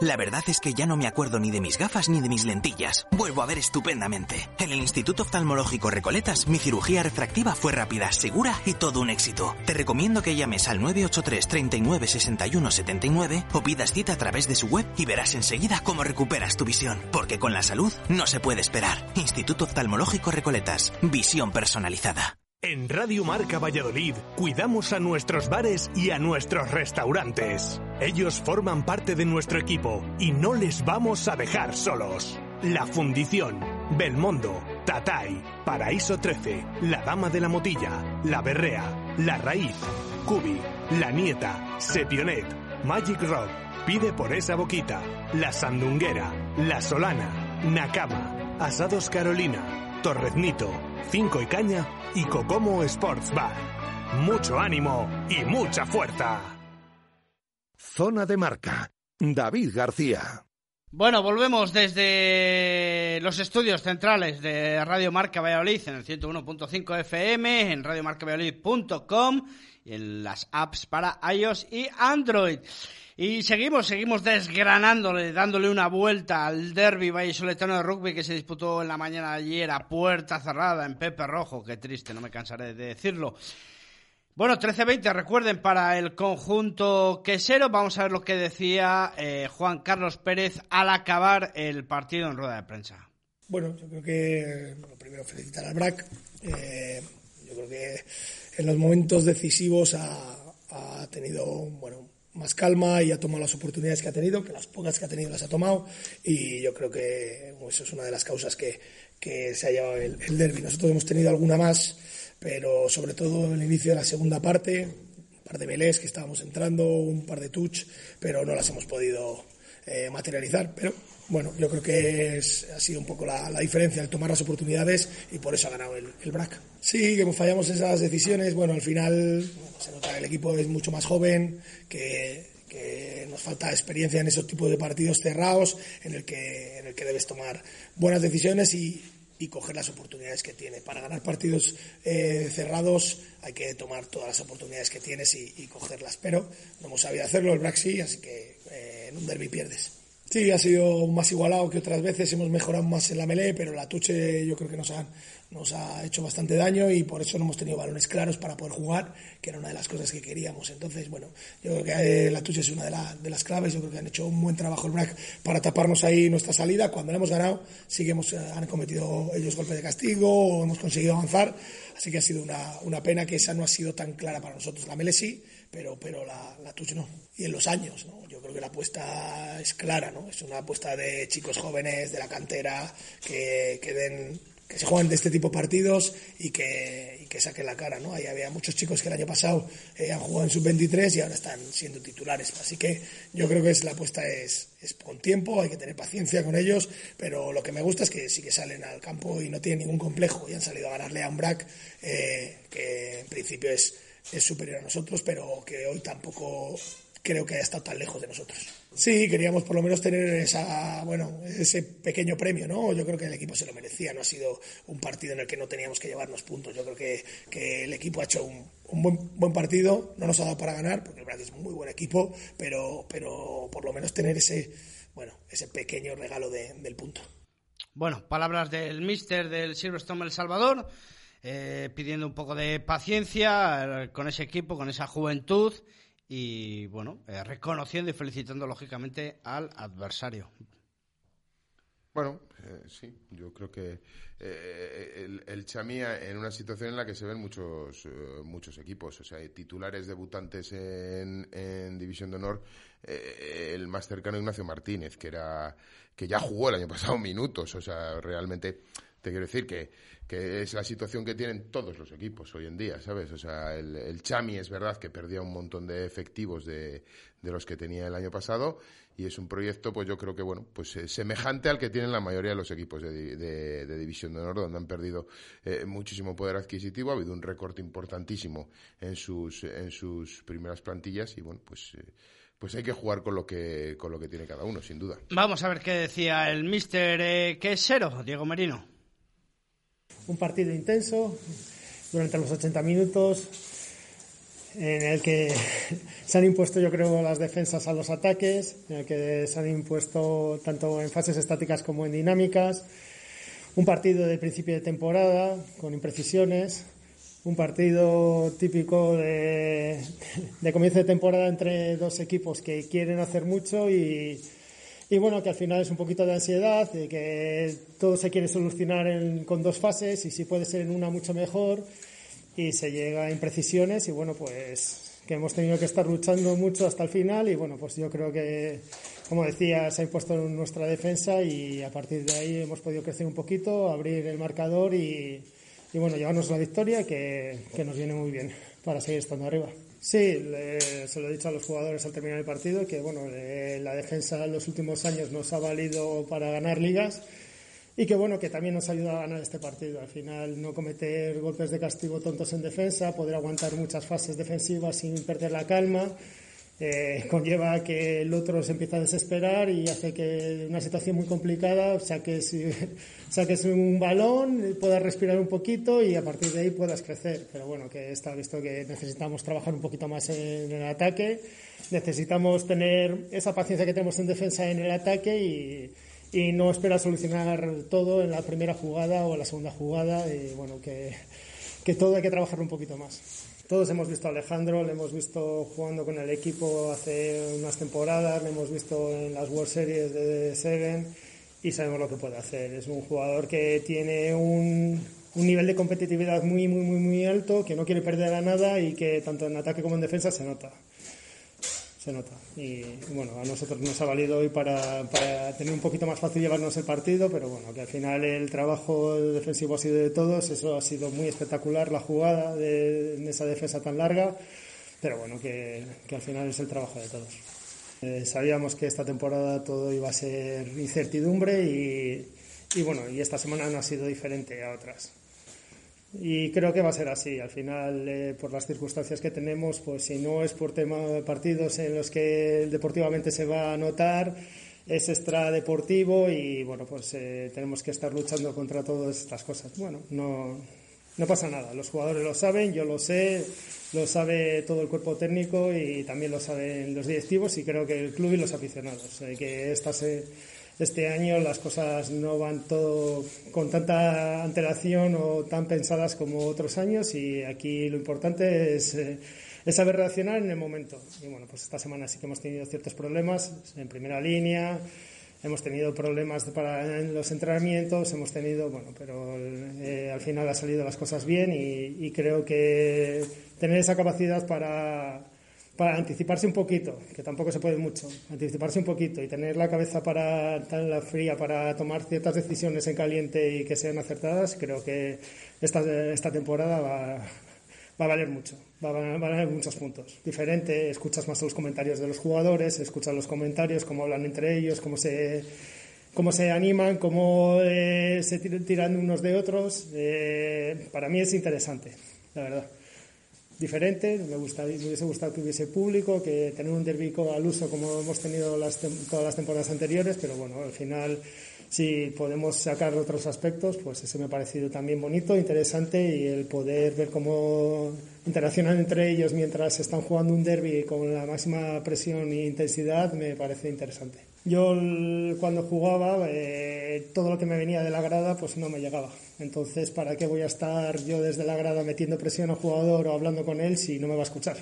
La verdad es que ya no me acuerdo ni de mis gafas ni de mis lentillas. Vuelvo a ver estupendamente. En el Instituto Oftalmológico Recoletas, mi cirugía refractiva fue rápida, segura y todo un éxito. Te recomiendo que llames al 983 39 61 79 o pidas cita a través de su web y verás enseguida cómo recuperas tu visión. Porque con la salud no se puede esperar. Instituto Oftalmológico Recoletas. Visión personalizada. En Radio Marca Valladolid cuidamos a nuestros bares y a nuestros restaurantes. Ellos forman parte de nuestro equipo y no les vamos a dejar solos. La Fundición, Belmondo, Tatay, Paraíso 13, La Dama de la Motilla, La Berrea, La Raíz, Cubi, La Nieta, Sepionet, Magic Rock, Pide por esa boquita, La Sandunguera, La Solana, Nakama, Asados Carolina, Torreznito, Cinco y Caña y Cocomo Sports Bar. Mucho ánimo y mucha fuerza. Zona de marca. David García. Bueno, volvemos desde los estudios centrales de Radio Marca Valladolid en el 101.5 FM, en radiomarcavalladolid.com y en las apps para iOS y Android. Y seguimos, seguimos desgranándole, dándole una vuelta al derby vallisoletano de rugby que se disputó en la mañana de ayer a puerta cerrada en Pepe Rojo. Qué triste, no me cansaré de decirlo. Bueno, 13-20, recuerden, para el conjunto quesero, vamos a ver lo que decía eh, Juan Carlos Pérez al acabar el partido en rueda de prensa. Bueno, yo creo que, bueno, primero felicitar al BRAC. Eh, yo creo que en los momentos decisivos ha, ha, tenido, bueno, más calma y ha tomado las oportunidades que ha tenido, que las pocas que ha tenido las ha tomado. Y yo creo que eso es una de las causas que, que se ha llevado el, el derby. Nosotros hemos tenido alguna más pero sobre todo en el inicio de la segunda parte, un par de melés que estábamos entrando, un par de touch, pero no las hemos podido eh, materializar. Pero bueno, yo creo que es, ha sido un poco la, la, diferencia el tomar las oportunidades y por eso ha ganado el, BRAC. Sí, que fallamos esas decisiones. Bueno, al final se nota que el equipo es mucho más joven, que, nos falta experiencia en esos tipos de partidos cerrados en el que, en el que debes tomar buenas decisiones y, y coger las oportunidades que tiene. Para ganar partidos eh, cerrados hay que tomar todas las oportunidades que tienes y, cogerlas, pero no hemos sabido hacerlo, el Brax sí, así que eh, en un derby pierdes. Sí, ha sido más igualado que otras veces, hemos mejorado más en la melee, pero la tuche yo creo que nos han, nos ha hecho bastante daño y por eso no hemos tenido balones claros para poder jugar, que era una de las cosas que queríamos. Entonces, bueno, yo creo que eh, la tuche es una de, la, de, las claves, yo creo que han hecho un buen trabajo el BRAC para taparnos ahí nuestra salida. Cuando la hemos ganado, sí que hemos, han cometido ellos golpes de castigo o hemos conseguido avanzar, así que ha sido una, una pena que esa no ha sido tan clara para nosotros. La melee sí, pero, pero la, la tuche no. Y en los años, ¿no? Yo creo que la apuesta es clara, ¿no? Es una apuesta de chicos jóvenes, de la cantera, que, que den que se juegan de este tipo de partidos y que, que saquen la cara, ¿no? Ahí había muchos chicos que el año pasado eh, han jugado en sub-23 y ahora están siendo titulares. Así que yo creo que es, la apuesta es, es, con tiempo, hay que tener paciencia con ellos, pero lo que me gusta es que sí que salen al campo y no tienen ningún complejo y han salido a ganarle a un BRAC eh, que en principio es, es superior a nosotros, pero que hoy tampoco creo que haya estado tan lejos de nosotros. Sí, queríamos por lo menos tener esa, bueno, ese pequeño premio, ¿no? Yo creo que el equipo se lo merecía, no ha sido un partido en el que no teníamos que llevarnos puntos. Yo creo que, que el equipo ha hecho un, un buen, buen, partido, no nos ha dado para ganar, porque el Braga es un muy buen equipo, pero, pero por lo menos tener ese, bueno, ese pequeño regalo de, del punto. Bueno, palabras del mister del Silverstone El Salvador, eh, pidiendo un poco de paciencia eh, con ese equipo, con esa juventud y bueno, eh, reconociendo y felicitando lógicamente al adversario. Bueno, sí, yo creo que el, el, Chamía en una situación en la que se ven muchos muchos equipos, o sea, titulares debutantes en, en División de Honor, el más cercano Ignacio Martínez, que era que ya jugó el año pasado minutos, o sea, realmente te quiero decir que, es la situación que tienen todos los equipos hoy en día, ¿sabes? O sea, el, el Chami es verdad que perdía un montón de efectivos de, de, los que tenía el año pasado y es un proyecto, pues yo creo que, bueno, pues eh, semejante al que tienen la mayoría de los equipos de, de, de División de Honor, donde han perdido eh, muchísimo poder adquisitivo, ha habido un recorte importantísimo en sus, en sus primeras plantillas y, bueno, pues... Eh, pues hay que jugar con lo que con lo que tiene cada uno, sin duda. Vamos a ver qué decía el mister eh, quesero, Diego Merino un partido intenso durante los 80 minutos en el que se han impuesto yo creo las defensas a los ataques, en el que se han impuesto tanto en fases estáticas como en dinámicas, un partido de principio de temporada con imprecisiones, un partido típico de, de comienzo de temporada entre dos equipos que quieren hacer mucho y, y bueno, que al final es un poquito de ansiedad, de que todo se quiere solucionar en, con dos fases y si puede ser en una mucho mejor y se llega a imprecisiones y bueno, pues que hemos tenido que estar luchando mucho hasta el final y bueno, pues yo creo que, como decía, se ha impuesto en nuestra defensa y a partir de ahí hemos podido crecer un poquito, abrir el marcador y, y bueno, llevarnos la victoria que, que nos viene muy bien para seguir estando arriba. Sí, le, se lo he dicho a los jugadores al terminar el partido que bueno, eh, la defensa en los últimos años nos ha valido para ganar ligas y que bueno, que también nos ayuda a ganar este partido. Al final no cometer golpes de castigo tontos en defensa, poder aguantar muchas fases defensivas sin perder la calma eh, conlleva que el otro se empieza a desesperar y hace que una situación muy complicada saques, saques un balón, puedas respirar un poquito y a partir de ahí puedas crecer. Pero bueno, que está visto que necesitamos trabajar un poquito más en el ataque, necesitamos tener esa paciencia que tenemos en defensa en el ataque y, y no esperar solucionar todo en la primera jugada o la segunda jugada y bueno, que, que todo hay que trabajarlo un poquito más. Todos hemos visto a Alejandro, le hemos visto jugando con el equipo hace unas temporadas, le hemos visto en las World Series de Seven y sabemos lo que puede hacer. Es un jugador que tiene un, nivel de competitividad muy, muy, muy, muy alto, que no quiere perder a nada y que tanto en ataque como en defensa se nota se nota. Y bueno, a nosotros nos ha valido hoy para, tener un poquito más fácil llevarnos el partido, pero bueno, que al final el trabajo defensivo ha sido de todos, eso ha sido muy espectacular, la jugada de, esa defensa tan larga, pero bueno, que, al final es el trabajo de todos. Eh, sabíamos que esta temporada todo iba a ser incertidumbre y, y bueno, y esta semana no ha sido diferente a otras. Y creo que va a ser así. Al final, eh, por las circunstancias que tenemos, pues si no es por tema de partidos en los que deportivamente se va a notar, es extra deportivo y bueno, pues eh, tenemos que estar luchando contra todas estas cosas. Bueno, no, no pasa nada. Los jugadores lo saben, yo lo sé, lo sabe todo el cuerpo técnico y también lo saben los directivos y creo que el club y los aficionados. que esta se este año las cosas no van todo con tanta antelación o tan pensadas como otros años y aquí lo importante es, eh, saber reaccionar en el momento. Y bueno, pues esta semana sí que hemos tenido ciertos problemas en primera línea, hemos tenido problemas para los entrenamientos, hemos tenido, bueno, pero eh, al final ha salido las cosas bien y creo que tener esa capacidad para para anticiparse un poquito, que tampoco se puede mucho, anticiparse un poquito y tener la cabeza para la fría para tomar ciertas decisiones en caliente y que sean acertadas, creo que esta, esta temporada va, va a valer mucho, va a valer muchos puntos. Diferente, escuchas más los comentarios de los jugadores, escuchas los comentarios, cómo hablan entre ellos, cómo se cómo se animan, cómo eh, se tiran unos de otros. Eh, para mí es interesante, la verdad diferente. Me, gustaría, me hubiese gustado que hubiese público, que tener un derbico al uso como hemos tenido las, todas las temporadas anteriores, pero bueno, al final si podemos sacar otros aspectos, pues ese me ha parecido también bonito, interesante y el poder ver cómo interaccionan entre ellos mientras están jugando un derby con la máxima presión e intensidad me parece interesante. Yo cuando jugaba, eh, todo lo que me venía de la grada pues no me llegaba. Entonces, ¿para qué voy a estar yo desde la grada metiendo presión al jugador o hablando con él si no me va a escuchar?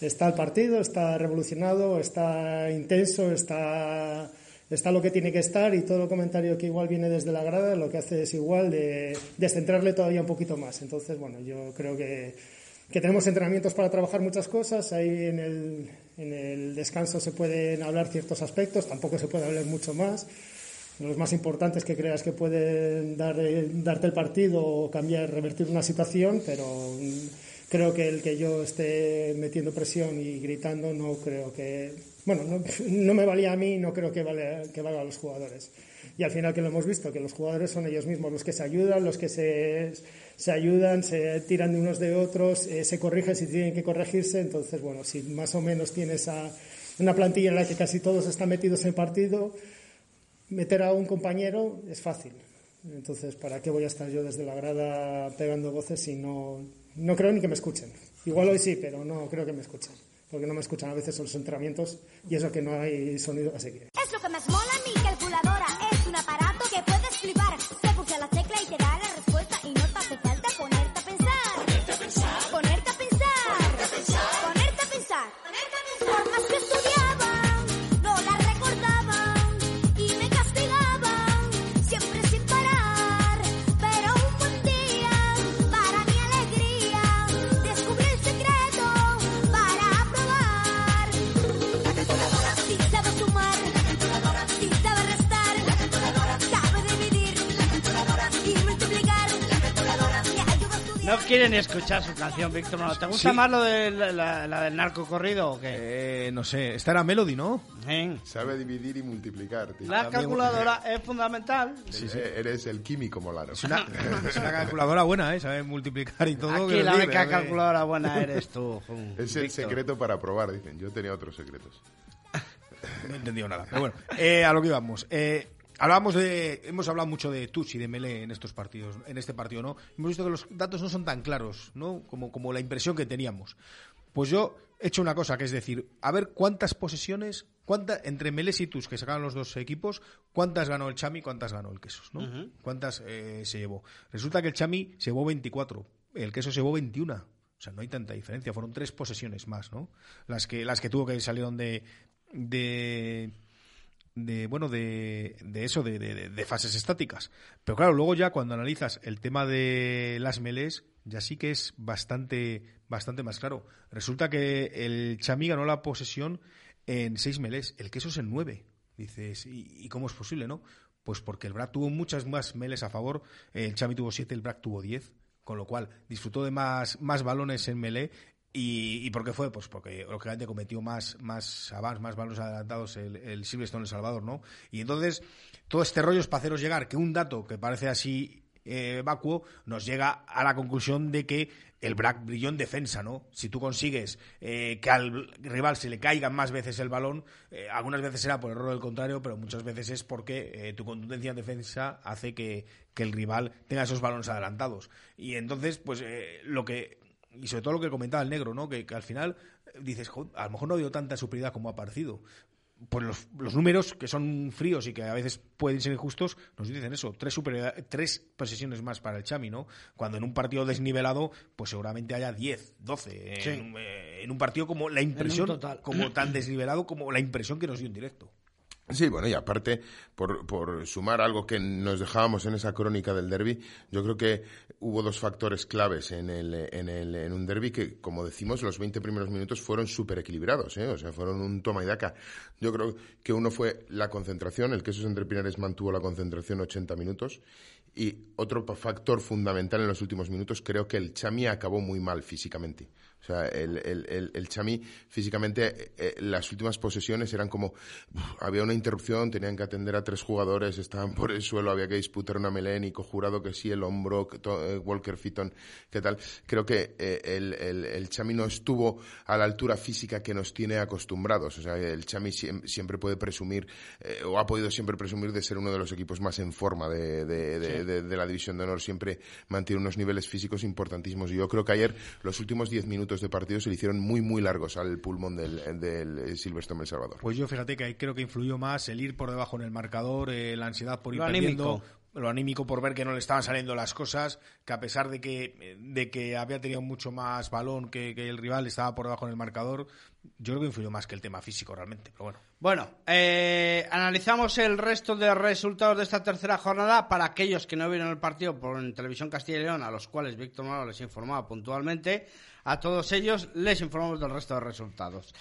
Está el partido, está revolucionado, está intenso, está, está lo que tiene que estar y todo el comentario que igual viene desde la grada lo que hace es igual de descentrarle todavía un poquito más. Entonces, bueno, yo creo que que tenemos entrenamientos para trabajar muchas cosas. Ahí en el, en el descanso se pueden hablar ciertos aspectos, tampoco se puede hablar mucho más. Los más importantes que creas que pueden dar, darte el partido o cambiar, revertir una situación, pero creo que el que yo esté metiendo presión y gritando no creo que. Bueno, no, no me valía a mí, no creo que, vale, que valga a los jugadores. Y al final que lo hemos visto, que los jugadores son ellos mismos los que se ayudan, los que se se ayudan, se tiran de unos de otros, eh, se corrigen si tienen que corregirse. Entonces, bueno, si más o menos tienes a una plantilla en la que casi todos están metidos en partido, meter a un compañero es fácil. Entonces, ¿para qué voy a estar yo desde la grada pegando voces si no, no creo ni que me escuchen? Igual hoy sí, pero no creo que me escuchen. Porque no me escuchan a veces los entrenamientos y eso que no hay sonido a seguir. Es lo que más mola mi calculadora. Quieren escuchar su canción, Víctor. Manuel. ¿Te gusta Sí. más lo de la, la- la del narco corrido o qué? Eh, no sé, esta era Melody, ¿no? Ven. Sabe dividir y multiplicar, tío. La calculadora es fundamental. Eh, Eres el químico molano. Es una, es una calculadora buena, ¿eh? Sabe multiplicar y todo. Aquí la única eh, calculadora buena eres tú. Jun, Es el Víctor. secreto para probar, dicen. Yo tenía otros secretos. No he entendido nada. Pero bueno, eh, a lo que íbamos. Eh, hablábamos de, hemos hablado mucho de touch y de melee en estos partidos, en este partido, ¿no? Hemos visto que los datos no son tan claros, ¿no? Como, como la impresión que teníamos. Pues yo he hecho una cosa, que es decir, a ver cuántas posesiones, cuánta, entre Melés y Tus, que sacaban los dos equipos, cuántas ganó el Chami y cuántas ganó el Quesos, ¿no? ¿Cuántas eh, se llevó? Resulta que el Chami se llevó 24, el Queso se llevó 21. O sea, no hay tanta diferencia, fueron tres posesiones más, ¿no? Las que, las que tuvo que salieron de, de de bueno de, de eso de, de- fases estáticas. Pero claro luego ya cuando analizas el tema de las melés ya sí que es bastante bastante más claro. Resulta que el Chami ganó la posesión en seis melés el queso es en nueve. Dices ¿y, cómo es posible no pues porque el Brac tuvo muchas más meles a favor el Chami tuvo siete el Brac tuvo diez con lo cual disfrutó de más, más balones en melee. ¿Y, ¿Y por qué fue? Pues porque lógicamente cometió más, más avance, más balones adelantados el, el Silverstone El Salvador, ¿no? Y entonces, todo este rollo es para haceros llegar que un dato que parece así eh, vacuo nos llega a la conclusión de que el Brack brilló en defensa, ¿no? Si tú consigues eh, que al rival se le caiga más veces el balón, eh, algunas veces será por error del contrario, pero muchas veces es porque eh, tu contundencia en defensa hace que, que el rival tenga esos balones adelantados. Y entonces, pues eh, lo que y sobre todo lo que comentaba el negro, ¿no? Que, que al final eh, dices, "Jo, a lo mejor no dio tanta superioridad como ha parecido. Pues los, los números, que son fríos y que a veces pueden ser injustos, nos dicen eso, tres, tres posesiones más para el Chami, ¿no? Cuando en un partido desnivelado, pues seguramente haya 10, 12. Sí. En, un- eh, en un partido como la impresión, como tan desnivelado como la impresión que nos dio en directo. Sí, bueno, y aparte, por, por sumar algo que nos dejábamos en esa crónica del derby, yo creo que hubo dos factores claves en, el, en, el, en un derby que, como decimos, los 20 primeros minutos fueron súper equilibrados, ¿eh? o sea, fueron un toma y daca. Yo creo que uno fue la concentración, el que esos entre Pinares mantuvo la concentración 80 minutos, y otro factor fundamental en los últimos minutos, creo que el Chami acabó muy mal físicamente. O sea, el, el, el, el Chami físicamente, eh, las últimas posesiones eran como, uf, había una interrupción, tenían que atender a tres jugadores, estaban por el suelo, había que disputar una melé, Nico Jurado que sí, el hombro, que to- eh, Walker Fitton, ¿qué tal? Creo que eh, el, el, el Chami no estuvo a la altura física que nos tiene acostumbrados. O sea, el Chami siem- siempre puede presumir, eh, o ha podido siempre presumir de ser uno de los equipos más en forma de, de, de- Sí. de- la División de Honor. Siempre mantiene unos niveles físicos importantísimos. Y yo creo que ayer los últimos 10 minutos de partido se le hicieron muy, muy largos al pulmón del, del Silverstone El Salvador. Pues yo fíjate que ahí creo que influyó más el ir por debajo en el marcador, eh, la ansiedad por ir Lo perdiendo, anímico. Lo anímico por ver que no le estaban saliendo las cosas, que a pesar de que, de que había tenido mucho más balón que, que el rival estaba por debajo en el marcador, yo creo que influyó más que el tema físico realmente, pero bueno. Bueno, eh, analizamos el resto de resultados de esta tercera jornada para aquellos que no vieron el partido por Televisión Castilla y León, a los cuales Víctor Malo les informaba puntualmente. A todos ellos les informamos del resto de resultados.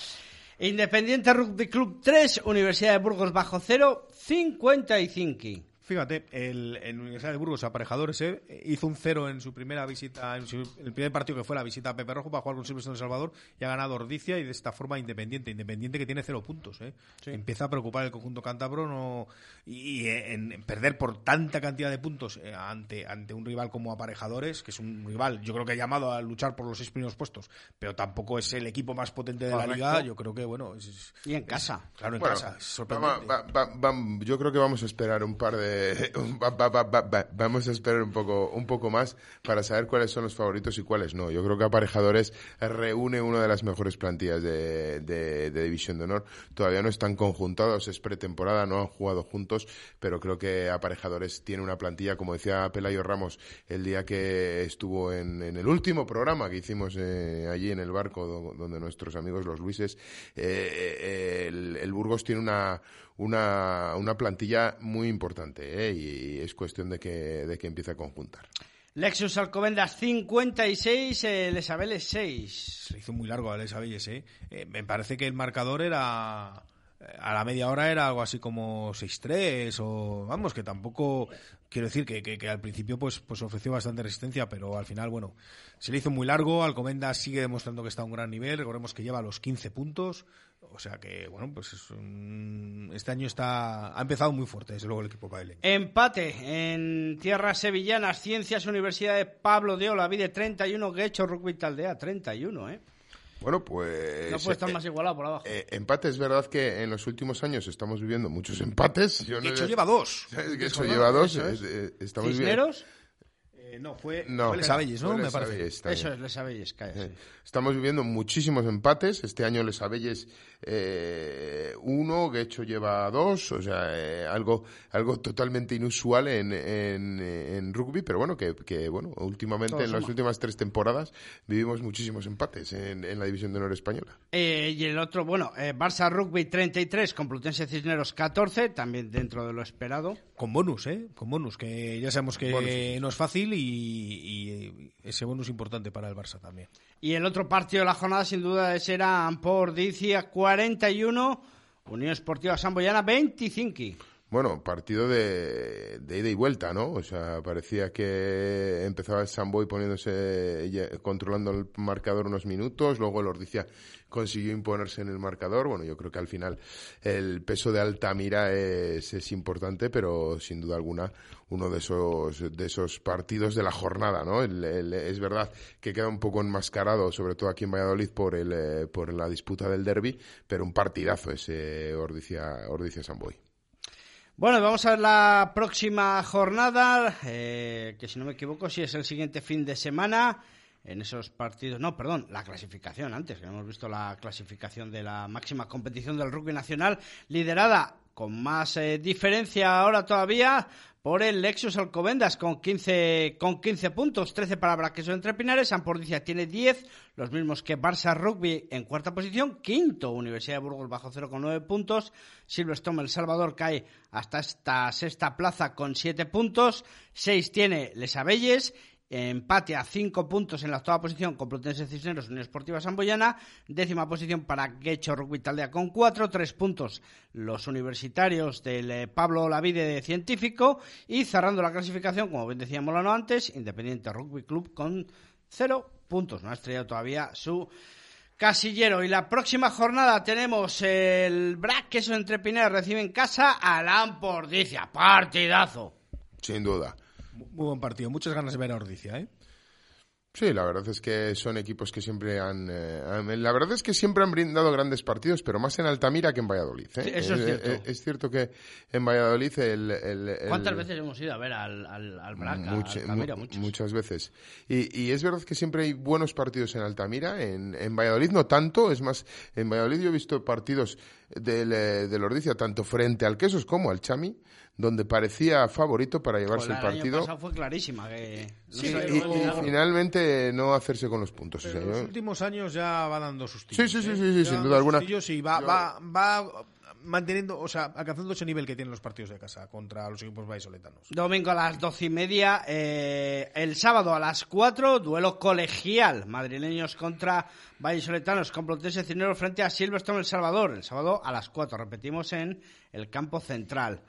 Independiente Rugby Club 3, Universidad de Burgos bajo 0, 55. Fíjate, el, en Universidad de Burgos, aparejadores, eh, hizo un cero en su primera visita, en su- el primer partido que fue la visita a Pepe Rojo para jugar con Silvestre en El Salvador y ha ganado Ordicia y de esta forma Independiente. Independiente que tiene cero puntos. Eh. Empieza a preocupar el conjunto cántabro no, y, y en, en perder por tanta cantidad de puntos eh, ante, ante un rival como aparejadores, que es un rival, yo creo que ha llamado a luchar por los seis primeros puestos, pero tampoco es el equipo más potente de Correcto. la liga. Yo creo que, bueno, es- Y en casa. claro, en Bueno, casa. Es sorprendente. va- va- va- va- yo creo que vamos a esperar un par de va- va- va- va- va- vamos a esperar un poco un poco más para saber cuáles son los favoritos y cuáles no. Yo creo que Aparejadores reúne una de las mejores plantillas de, de- División de Honor. Todavía no están conjuntados, es pretemporada, no han jugado juntos, pero creo que Aparejadores tiene una plantilla, como decía Pelayo Ramos el día que estuvo en, el último programa que hicimos eh, allí en el barco do- donde nuestros amigos los Luises, eh, eh, el, el Burgos tiene una, una, una plantilla muy importante ¿eh? y es cuestión de que, de que empiece a conjuntar. Lexus Alcobendas 56, eh, Les Abeles 6. Se hizo muy largo Abelles, ¿eh? Eh, Me parece que el marcador era a la media hora era algo así como 6-3 o vamos, que tampoco quiero decir que, que, al principio pues, pues ofreció bastante resistencia, pero al final, bueno, se le hizo muy largo, Alcomendas sigue demostrando que está a un gran nivel, recordemos que lleva los 15 puntos, o sea que, bueno, pues este año está ha empezado muy fuerte, desde luego, el equipo Baile. Empate en tierras sevillanas, Ciencias Universidad de Pablo de Olavide 31, hecho Rugby Taldea 31, ¿eh? Bueno, pues. No puede estar eh, más igualado por abajo. Eh, empate, es verdad que en los últimos años estamos viviendo muchos empates. Yo hecho lleva dos. hecho lleva dos. Eh, estamos ¿Cisneros? Eh, no, fue, no, Les Abelles, ¿no? Me parece. Eso es Les Abelles, cae, Estamos viviendo muchísimos empates. Este año Les Abelles eh, uno, que hecho lleva dos, o sea, eh, algo, algo totalmente inusual en, en, rugby, pero bueno, que, que bueno, últimamente, en las últimas tres temporadas, vivimos muchísimos empates en, en la División de Honor Española. y el otro, bueno, Barça Rugby 33, Complutense Cisneros 14, también dentro de lo esperado. Con bonus, ¿eh? Con bonus, que ya sabemos que no es fácil y y, ese bonus importante para el Barça también. Y el otro partido de la jornada sin duda será Dicia 41, Unión Esportiva Samboyana 25. Bueno, partido de, ida y vuelta, ¿no? O sea, parecía que empezaba el Samboy poniéndose, controlando el marcador unos minutos, luego el Ordicia consiguió imponerse en el marcador. Bueno, yo creo que al final el peso de Altamira es, importante, pero sin duda alguna uno de esos, de esos partidos de la jornada, ¿no? es verdad que queda un poco enmascarado, sobre todo aquí en Valladolid, por, el, eh, por la disputa del derby, pero un partidazo ese Ordicia-Samboy. Bueno, vamos a ver la próxima jornada, eh, que si no me equivoco, si es el siguiente fin de semana. En esos partidos, no, perdón, la clasificación antes, que hemos visto la clasificación de la máxima competición del rugby nacional, liderada con más eh, diferencia ahora todavía por el Lexus Alcobendas con 15, con 15 puntos, 13 para Braqueso entre Pinares, Ampordicia tiene 10, los mismos que Barça Rugby en cuarta posición, quinto Universidad de Burgos bajo 0 con 9 puntos, Silverstone El Salvador cae hasta esta sexta plaza con 7 puntos, 6 tiene Les Abelles empate a cinco puntos en la octava posición con Plutense Cisneros, Unión Esportiva Samboyana, décima posición para Guecho Rugby Taldea con cuatro, tres puntos los universitarios del eh, Pablo Lavide de Científico y cerrando la clasificación, como bien decía Molano antes, Independiente Rugby Club con cero puntos, no ha estrellado todavía su casillero. Y la próxima jornada tenemos el Brac, que eso entre recibe en casa a Lampordicia, partidazo. Sin duda. Muy buen partido, muchas ganas de ver a Ordicia, ¿eh? Sí, la verdad es que son equipos que siempre han, eh, La verdad es que siempre han brindado grandes partidos, pero más en Altamira que en Valladolid. ¿eh? eso es eh, cierto. Eh, es cierto que en Valladolid el... el, ¿Cuántas veces hemos ido a ver al, al, Altamira? Muchas veces. Y, y, es verdad que siempre hay buenos partidos en Altamira. En, en Valladolid no tanto. Es más, en Valladolid yo he visto partidos del, del Ordicia tanto frente al Quesos como al Chami donde parecía favorito para llevarse el partido. Año fue clarísima. Que sí, y, finalmente no hacerse con los puntos. en los últimos años ya va dando sus Sí, sí, sí, sí, sin duda alguna. Y va, va, va manteniendo, o sea, alcanzando ese nivel que tienen los partidos de casa contra los equipos vallisoletanos. Domingo a las doce y media, eh, el sábado a las cuatro, duelo colegial, madrileños contra vallisoletanos, Complutense Cinero frente a Silverstone El Salvador, el sábado a las cuatro, repetimos en el campo central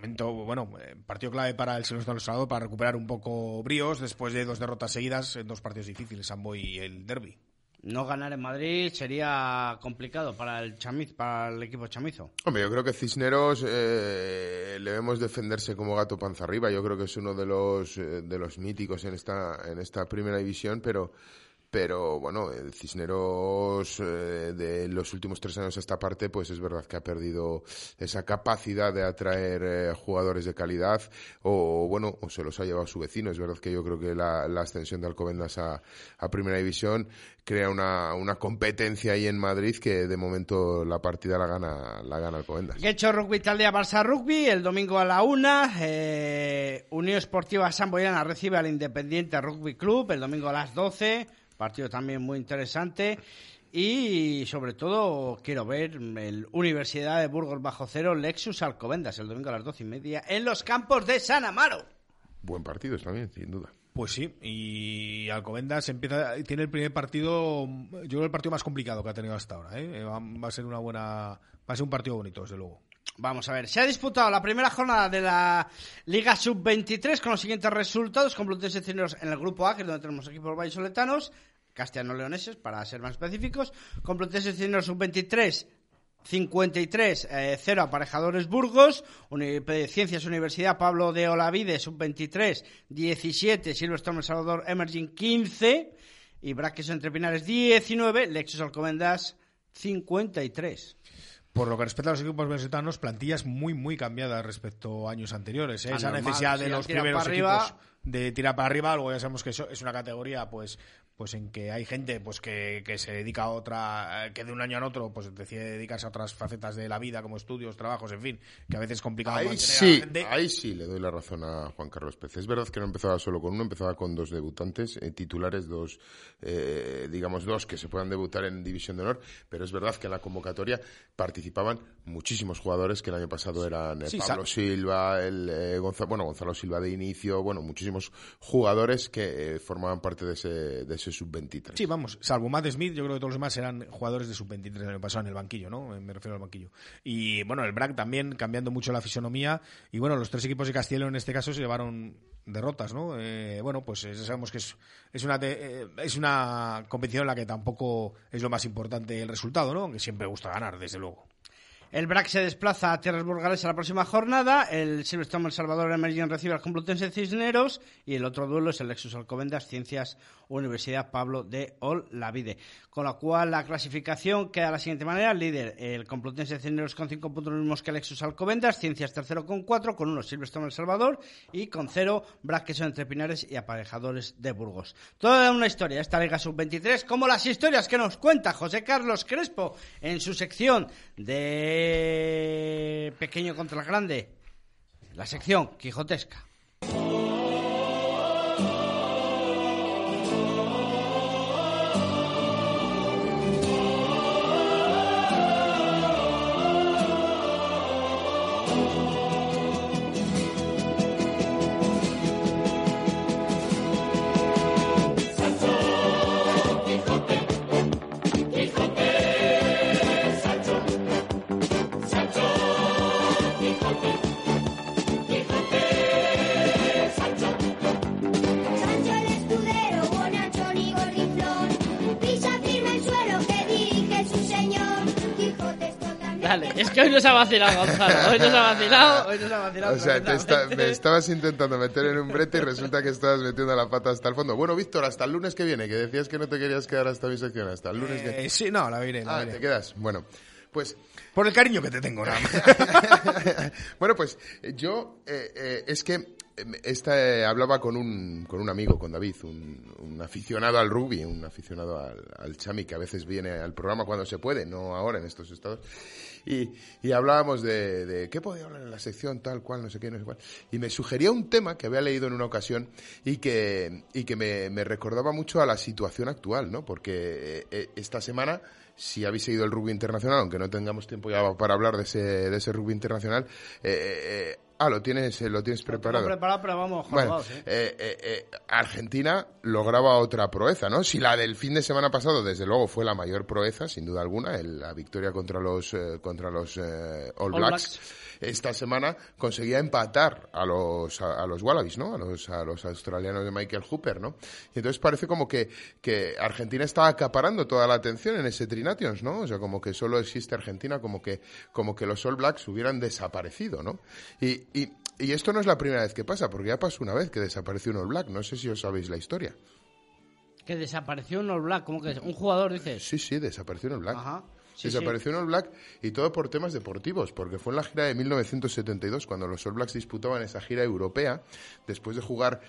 momento, bueno, eh, partido clave para el Silvestre del Salvador para recuperar un poco bríos después de dos derrotas seguidas en dos partidos difíciles, Sambo y el Derby. No ganar en Madrid sería complicado para el chamiz, para el equipo chamizo. Hombre, yo creo que Cisneros eh, le vemos defenderse como gato panza arriba. Yo creo que es uno de los eh, de los míticos en esta en esta primera división, pero pero bueno, el Cisneros eh, de los últimos tres años a esta parte, pues es verdad que ha perdido esa capacidad de atraer eh, jugadores de calidad, o bueno, o se los ha llevado su vecino. Es verdad que yo creo que la, ascensión de Alcobendas a, Primera División crea una, una, competencia ahí en Madrid que de momento la partida la gana, la gana Alcobendas. Rugby Barça Rugby, el domingo a la una, eh, Unión Esportiva Samboyana recibe al Independiente Rugby Club, el domingo a las doce partido también muy interesante. Y sobre todo quiero ver el Universidad de Burgos bajo cero, Lexus Alcobendas, el domingo a las doce y media, en los campos de San Amaro. Buen partido también, sin duda. Pues sí, y Alcobendas empieza, tiene el primer partido, yo creo el partido más complicado que ha tenido hasta ahora. ¿eh? Va, va a ser una buena, va a ser un partido bonito, desde luego. Vamos a ver, se ha disputado la primera jornada de la Liga Sub-23 con los siguientes resultados. Complutense Cineros en el grupo A, que es donde tenemos equipos vallisoletanos, castellano-leoneses, para ser más específicos. Complutense Cineros Sub-23, 53, eh, 0 aparejadores Burgos, Uni- Ciencias Universidad Pablo de Olavide, Sub-23, 17, Silverstone Salvador Emerging 15 y Braques Entre Pinares 19, Lexus Alcobendas 53. Por lo que respecta a los equipos venezolanos, plantillas muy, muy cambiadas respecto a años anteriores. ¿eh? Ah, Esa normal, necesidad si de los primeros arriba- equipos de tirar para arriba, luego ya sabemos que eso es una categoría pues pues en que hay gente pues que, que se dedica a otra, eh, que de un año a otro pues decide dedicarse a otras facetas de la vida, como estudios, trabajos, en fin, que a veces es complicado Ahí a sí, gente. ahí sí le doy la razón a Juan Carlos Pérez. Es verdad que no empezaba solo con uno, empezaba con dos debutantes, eh, titulares, dos, eh, digamos, dos que se puedan debutar en División de Honor, pero es verdad que en la convocatoria participaban muchísimos jugadores que el año pasado eran eh, Sí, Pablo Silva, el, eh, Gonza- bueno, Gonzalo Silva de inicio, bueno, muchísimos jugadores que formaban parte de ese, de ese sub-23. Sí, vamos, salvo Matt Smith, yo creo que todos los demás eran jugadores de sub-23 del año pasado en el banquillo, ¿no? Eh, Me refiero al banquillo. Y bueno, el BRAC también cambiando mucho la fisonomía. Y bueno, los tres equipos de León en este caso se llevaron derrotas, ¿no? Eh, bueno, pues eh, ya sabemos que es, una eh, es una competición en la que tampoco es lo más importante el resultado, ¿no? Aunque siempre gusta ganar, desde luego. El BRAC se desplaza a Tierras Burgales a la próxima jornada. El Silverstone El Salvador Emerging recibe al Complutense Cisneros. Y el otro duelo es el Lexus Alcobendas Ciencias Universidad Pablo de Olavide. Con lo cual la clasificación queda de la siguiente manera. Líder el Complutense Cisneros con 5 puntos mismos que Lexus Alcobendas. Ciencias tercero con 4. Con 1 Silverstone El Salvador. Y con 0 BRAC que son entre Pinares y aparejadores de Burgos. Toda una historia esta Liga Sub-23 como las historias que nos cuenta José Carlos Crespo en su sección de Pequeño contra el Grande. La sección quijotesca. Vacilado, Gonzalo. Hoy nos ha vacilado, hoy nos ha vacilado. O sea, te me estabas intentando meter en un brete y resulta que estabas metiendo la pata hasta el fondo. Bueno, Víctor, hasta el lunes que viene, que decías que no te querías quedar hasta mi sección, hasta el lunes que... Eh, sí, no, la veré, la Ah, veré. te quedas. Bueno, pues... Por el cariño que te tengo, nada más. bueno, pues yo eh, eh, es que esta, eh, hablaba con un, con un amigo, con David, un, aficionado al rugby, un aficionado al, chami que a veces viene al programa cuando se puede, no ahora en estos estados. Y, y hablábamos de, qué podía hablar en la sección, tal cual, no sé qué, no sé cuál. Y me sugería un tema que había leído en una ocasión y que, y que me, recordaba mucho a la situación actual, ¿no? Porque eh, eh, esta semana, si habéis seguido el rugby internacional, aunque no tengamos tiempo ya para hablar de ese, de ese rugby internacional, eh, ah, lo tienes, eh, lo tienes preparado. Lo preparado, pero vamos, Bueno, ¿eh? eh, eh, Argentina lograba otra proeza, ¿no? Si la del fin de semana pasado, desde luego, fue la mayor proeza, sin duda alguna, el- la victoria contra los contra los eh, All, All Blacks. Blacks. Esta semana conseguía empatar a los a, a los Wallabies, ¿no? A los a los australianos de Michael Hooper, ¿no? Y entonces parece como que que Argentina está acaparando toda la atención en ese Trinations, ¿no? O sea, como que solo existe Argentina, como que como que los All Blacks hubieran desaparecido, ¿no? Y, y y esto no es la primera vez que pasa, porque ya pasó una vez que desapareció un All Black. No sé si os sabéis la historia. Que desapareció un All Black, ¿cómo que es? ¿Un jugador, dices? Sí, sí, desapareció un All Black. Ajá. Sí, desapareció un All Black y todo por temas deportivos, porque fue en la gira de 1972 cuando los All Blacks disputaban esa gira europea, después de jugar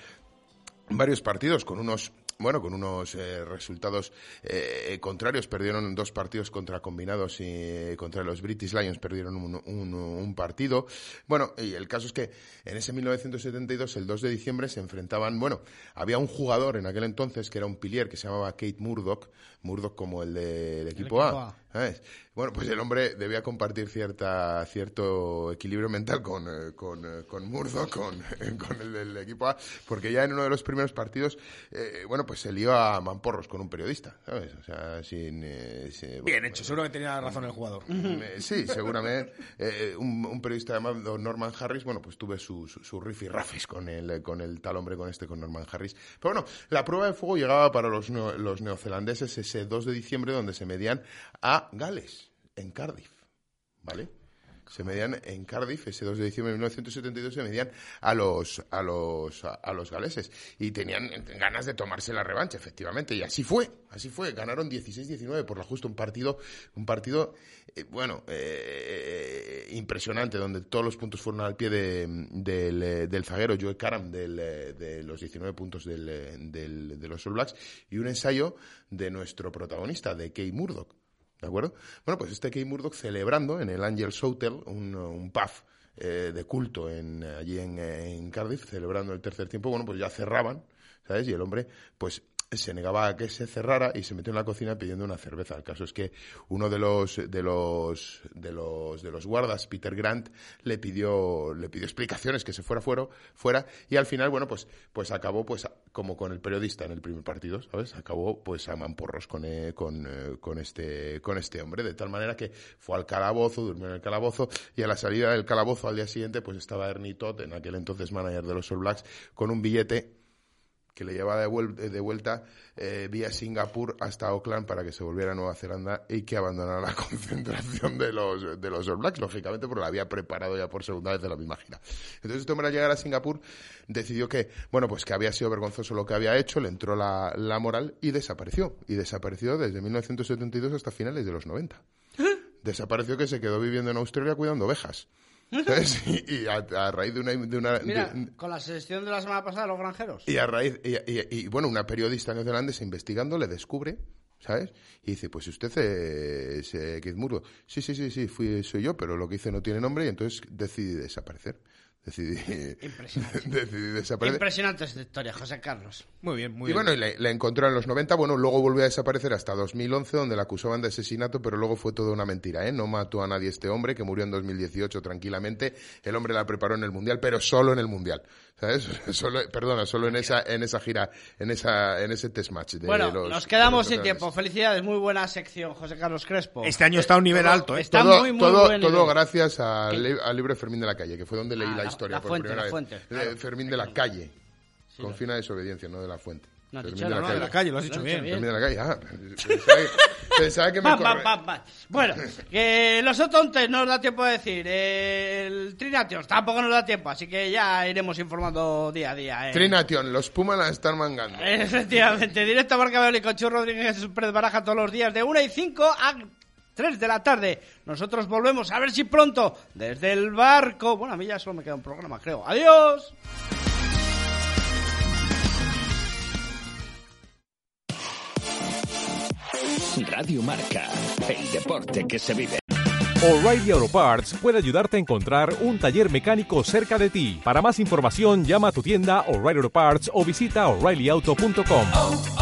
varios partidos con unos bueno, con unos eh, resultados eh, contrarios. Perdieron dos partidos contra combinados y eh, contra los British Lions perdieron un, un- un partido. Bueno, y el caso es que en ese 1972, el 2 de diciembre, se enfrentaban, bueno, había un jugador en aquel entonces que era un pilier que se llamaba Kate Murdoch, Murdoch como el del equipo, equipo A, A. ¿sabes? Bueno, pues el hombre debía compartir cierta, cierto equilibrio mental con, eh, con, eh, con Murdo, con, con el del equipo A, porque ya en uno de los primeros partidos, eh, bueno, pues se lió a mamporros con un periodista, ¿sabes? O sea, sin... sin- Bien hecho, seguro que tenía razón el jugador. eh, Sí, seguramente. Un, un periodista llamado Norman Harris, bueno, pues tuve su, su, su rafis con el, con el tal hombre, con este, con Norman Harris. Pero bueno, la prueba de fuego llegaba para los, los neozelandeses ese 2 de diciembre, donde se medían a Gales, en Cardiff. ¿Vale? Se medían en Cardiff, ese 2 de diciembre de 1972, se medían a los, a los, a, los galeses. Y tenían ganas de tomarse la revancha, efectivamente. Y así fue, así fue. Ganaron 16-19 por la justa. Un partido, un partido, eh, bueno, eh, impresionante, donde todos los puntos fueron al pie de- del, eh, del zaguero Joe Karam del, eh, de los 19 puntos del, eh, de los All Blacks. Y un ensayo de nuestro protagonista, de Kay Murdoch. ¿De acuerdo? Bueno, pues este Kay Murdoch celebrando en el Angels Hotel, un, un pub eh, de culto en, allí en Cardiff, celebrando el tercer tiempo, bueno, pues ya cerraban, ¿sabes? Y el hombre, pues se negaba a que se cerrara y se metió en la cocina pidiendo una cerveza. El caso es que uno de los de los de los de los guardas, Peter Grant, le pidió le pidió explicaciones que se fuera fuera, fuera y al final, bueno, pues pues acabó pues como con el periodista en el primer partido, ¿sabes? Acabó pues a mamporros con eh, con, eh, con este con este hombre de tal manera que fue al calabozo, durmió en el calabozo y a la salida del calabozo al día siguiente pues estaba Ernie Todd, en aquel entonces manager de los All Blacks, con un billete que le llevaba de, vuel- de vuelta eh, vía Singapur hasta Auckland para que se volviera a Nueva Zelanda y que abandonara la concentración de los, de los All Blacks, lógicamente, porque la había preparado ya por segunda vez de la misma gira. Entonces este hombre al llegar a Singapur decidió que, bueno, pues que había sido vergonzoso lo que había hecho, le entró la, la moral y desapareció. Y desapareció desde 1972 hasta finales de los 90. Desapareció que se quedó viviendo en Australia cuidando ovejas. ¿Sabes? Y, y a, a raíz de una... De una Mira, de- con la selección de la semana pasada, los granjeros. y a raíz, y, y- y, bueno, una periodista neozelandesa investigando le descubre, ¿sabes? Y dice, pues usted es eh, Keith Murdoch. Sí, sí, sí, sí, fui, soy yo, pero lo que hice no tiene nombre y entonces decidí desaparecer. Decidí, decidí desaparecer. Impresionante esta historia, José Carlos. Muy bien, muy y bueno, y la, la encontró en los 90, bueno, luego volvió a desaparecer hasta 2011, donde la acusaban de asesinato, pero luego fue toda una mentira, ¿eh? No mató a nadie este hombre, que murió en 2018 tranquilamente. El hombre la preparó en el Mundial, pero solo en el Mundial, ¿sabes? Solo, perdona, solo en esa, en esa gira, en esa, en ese test match. De Bueno, los- nos quedamos sin tiempo. Felicidades, muy buena sección, José Carlos Crespo. Este año está a un nivel alto, ¿eh? Está todo, muy, muy todo, buen todo gracias al, libro de Fermín de la Calle, que fue donde leí Ah, la la- historia la por fuente, primera la vez. fuente, Eh, claro. Fermín de la Calle. Con fina desobediencia, no de la fuente. No, has dicho, de la no, Calle. de la calle, lo has dicho Lo bien. Fermín de la Calle, ah. Pensaba que, pensaba que me. Bueno, que los otontes no nos da tiempo de decir. eh, el Trinatios tampoco nos da tiempo, así que ya iremos informando día a día. eh. Trination, los Pumas la están mangando. Efectivamente, directo a Marca Beli con Chu Rodríguez Pérez Baraja todos los días de 1 y 5 a 3 de la tarde. Nosotros volvemos a ver si pronto desde el barco. Bueno, a mí ya solo me queda un programa, creo. Adiós. Radio Marca, el deporte que se vive. O'Reilly Auto Parts puede ayudarte a encontrar un taller mecánico cerca de ti. Para más información, llama a tu tienda O'Reilly Auto Parts o visita oreillyauto.com. Oh,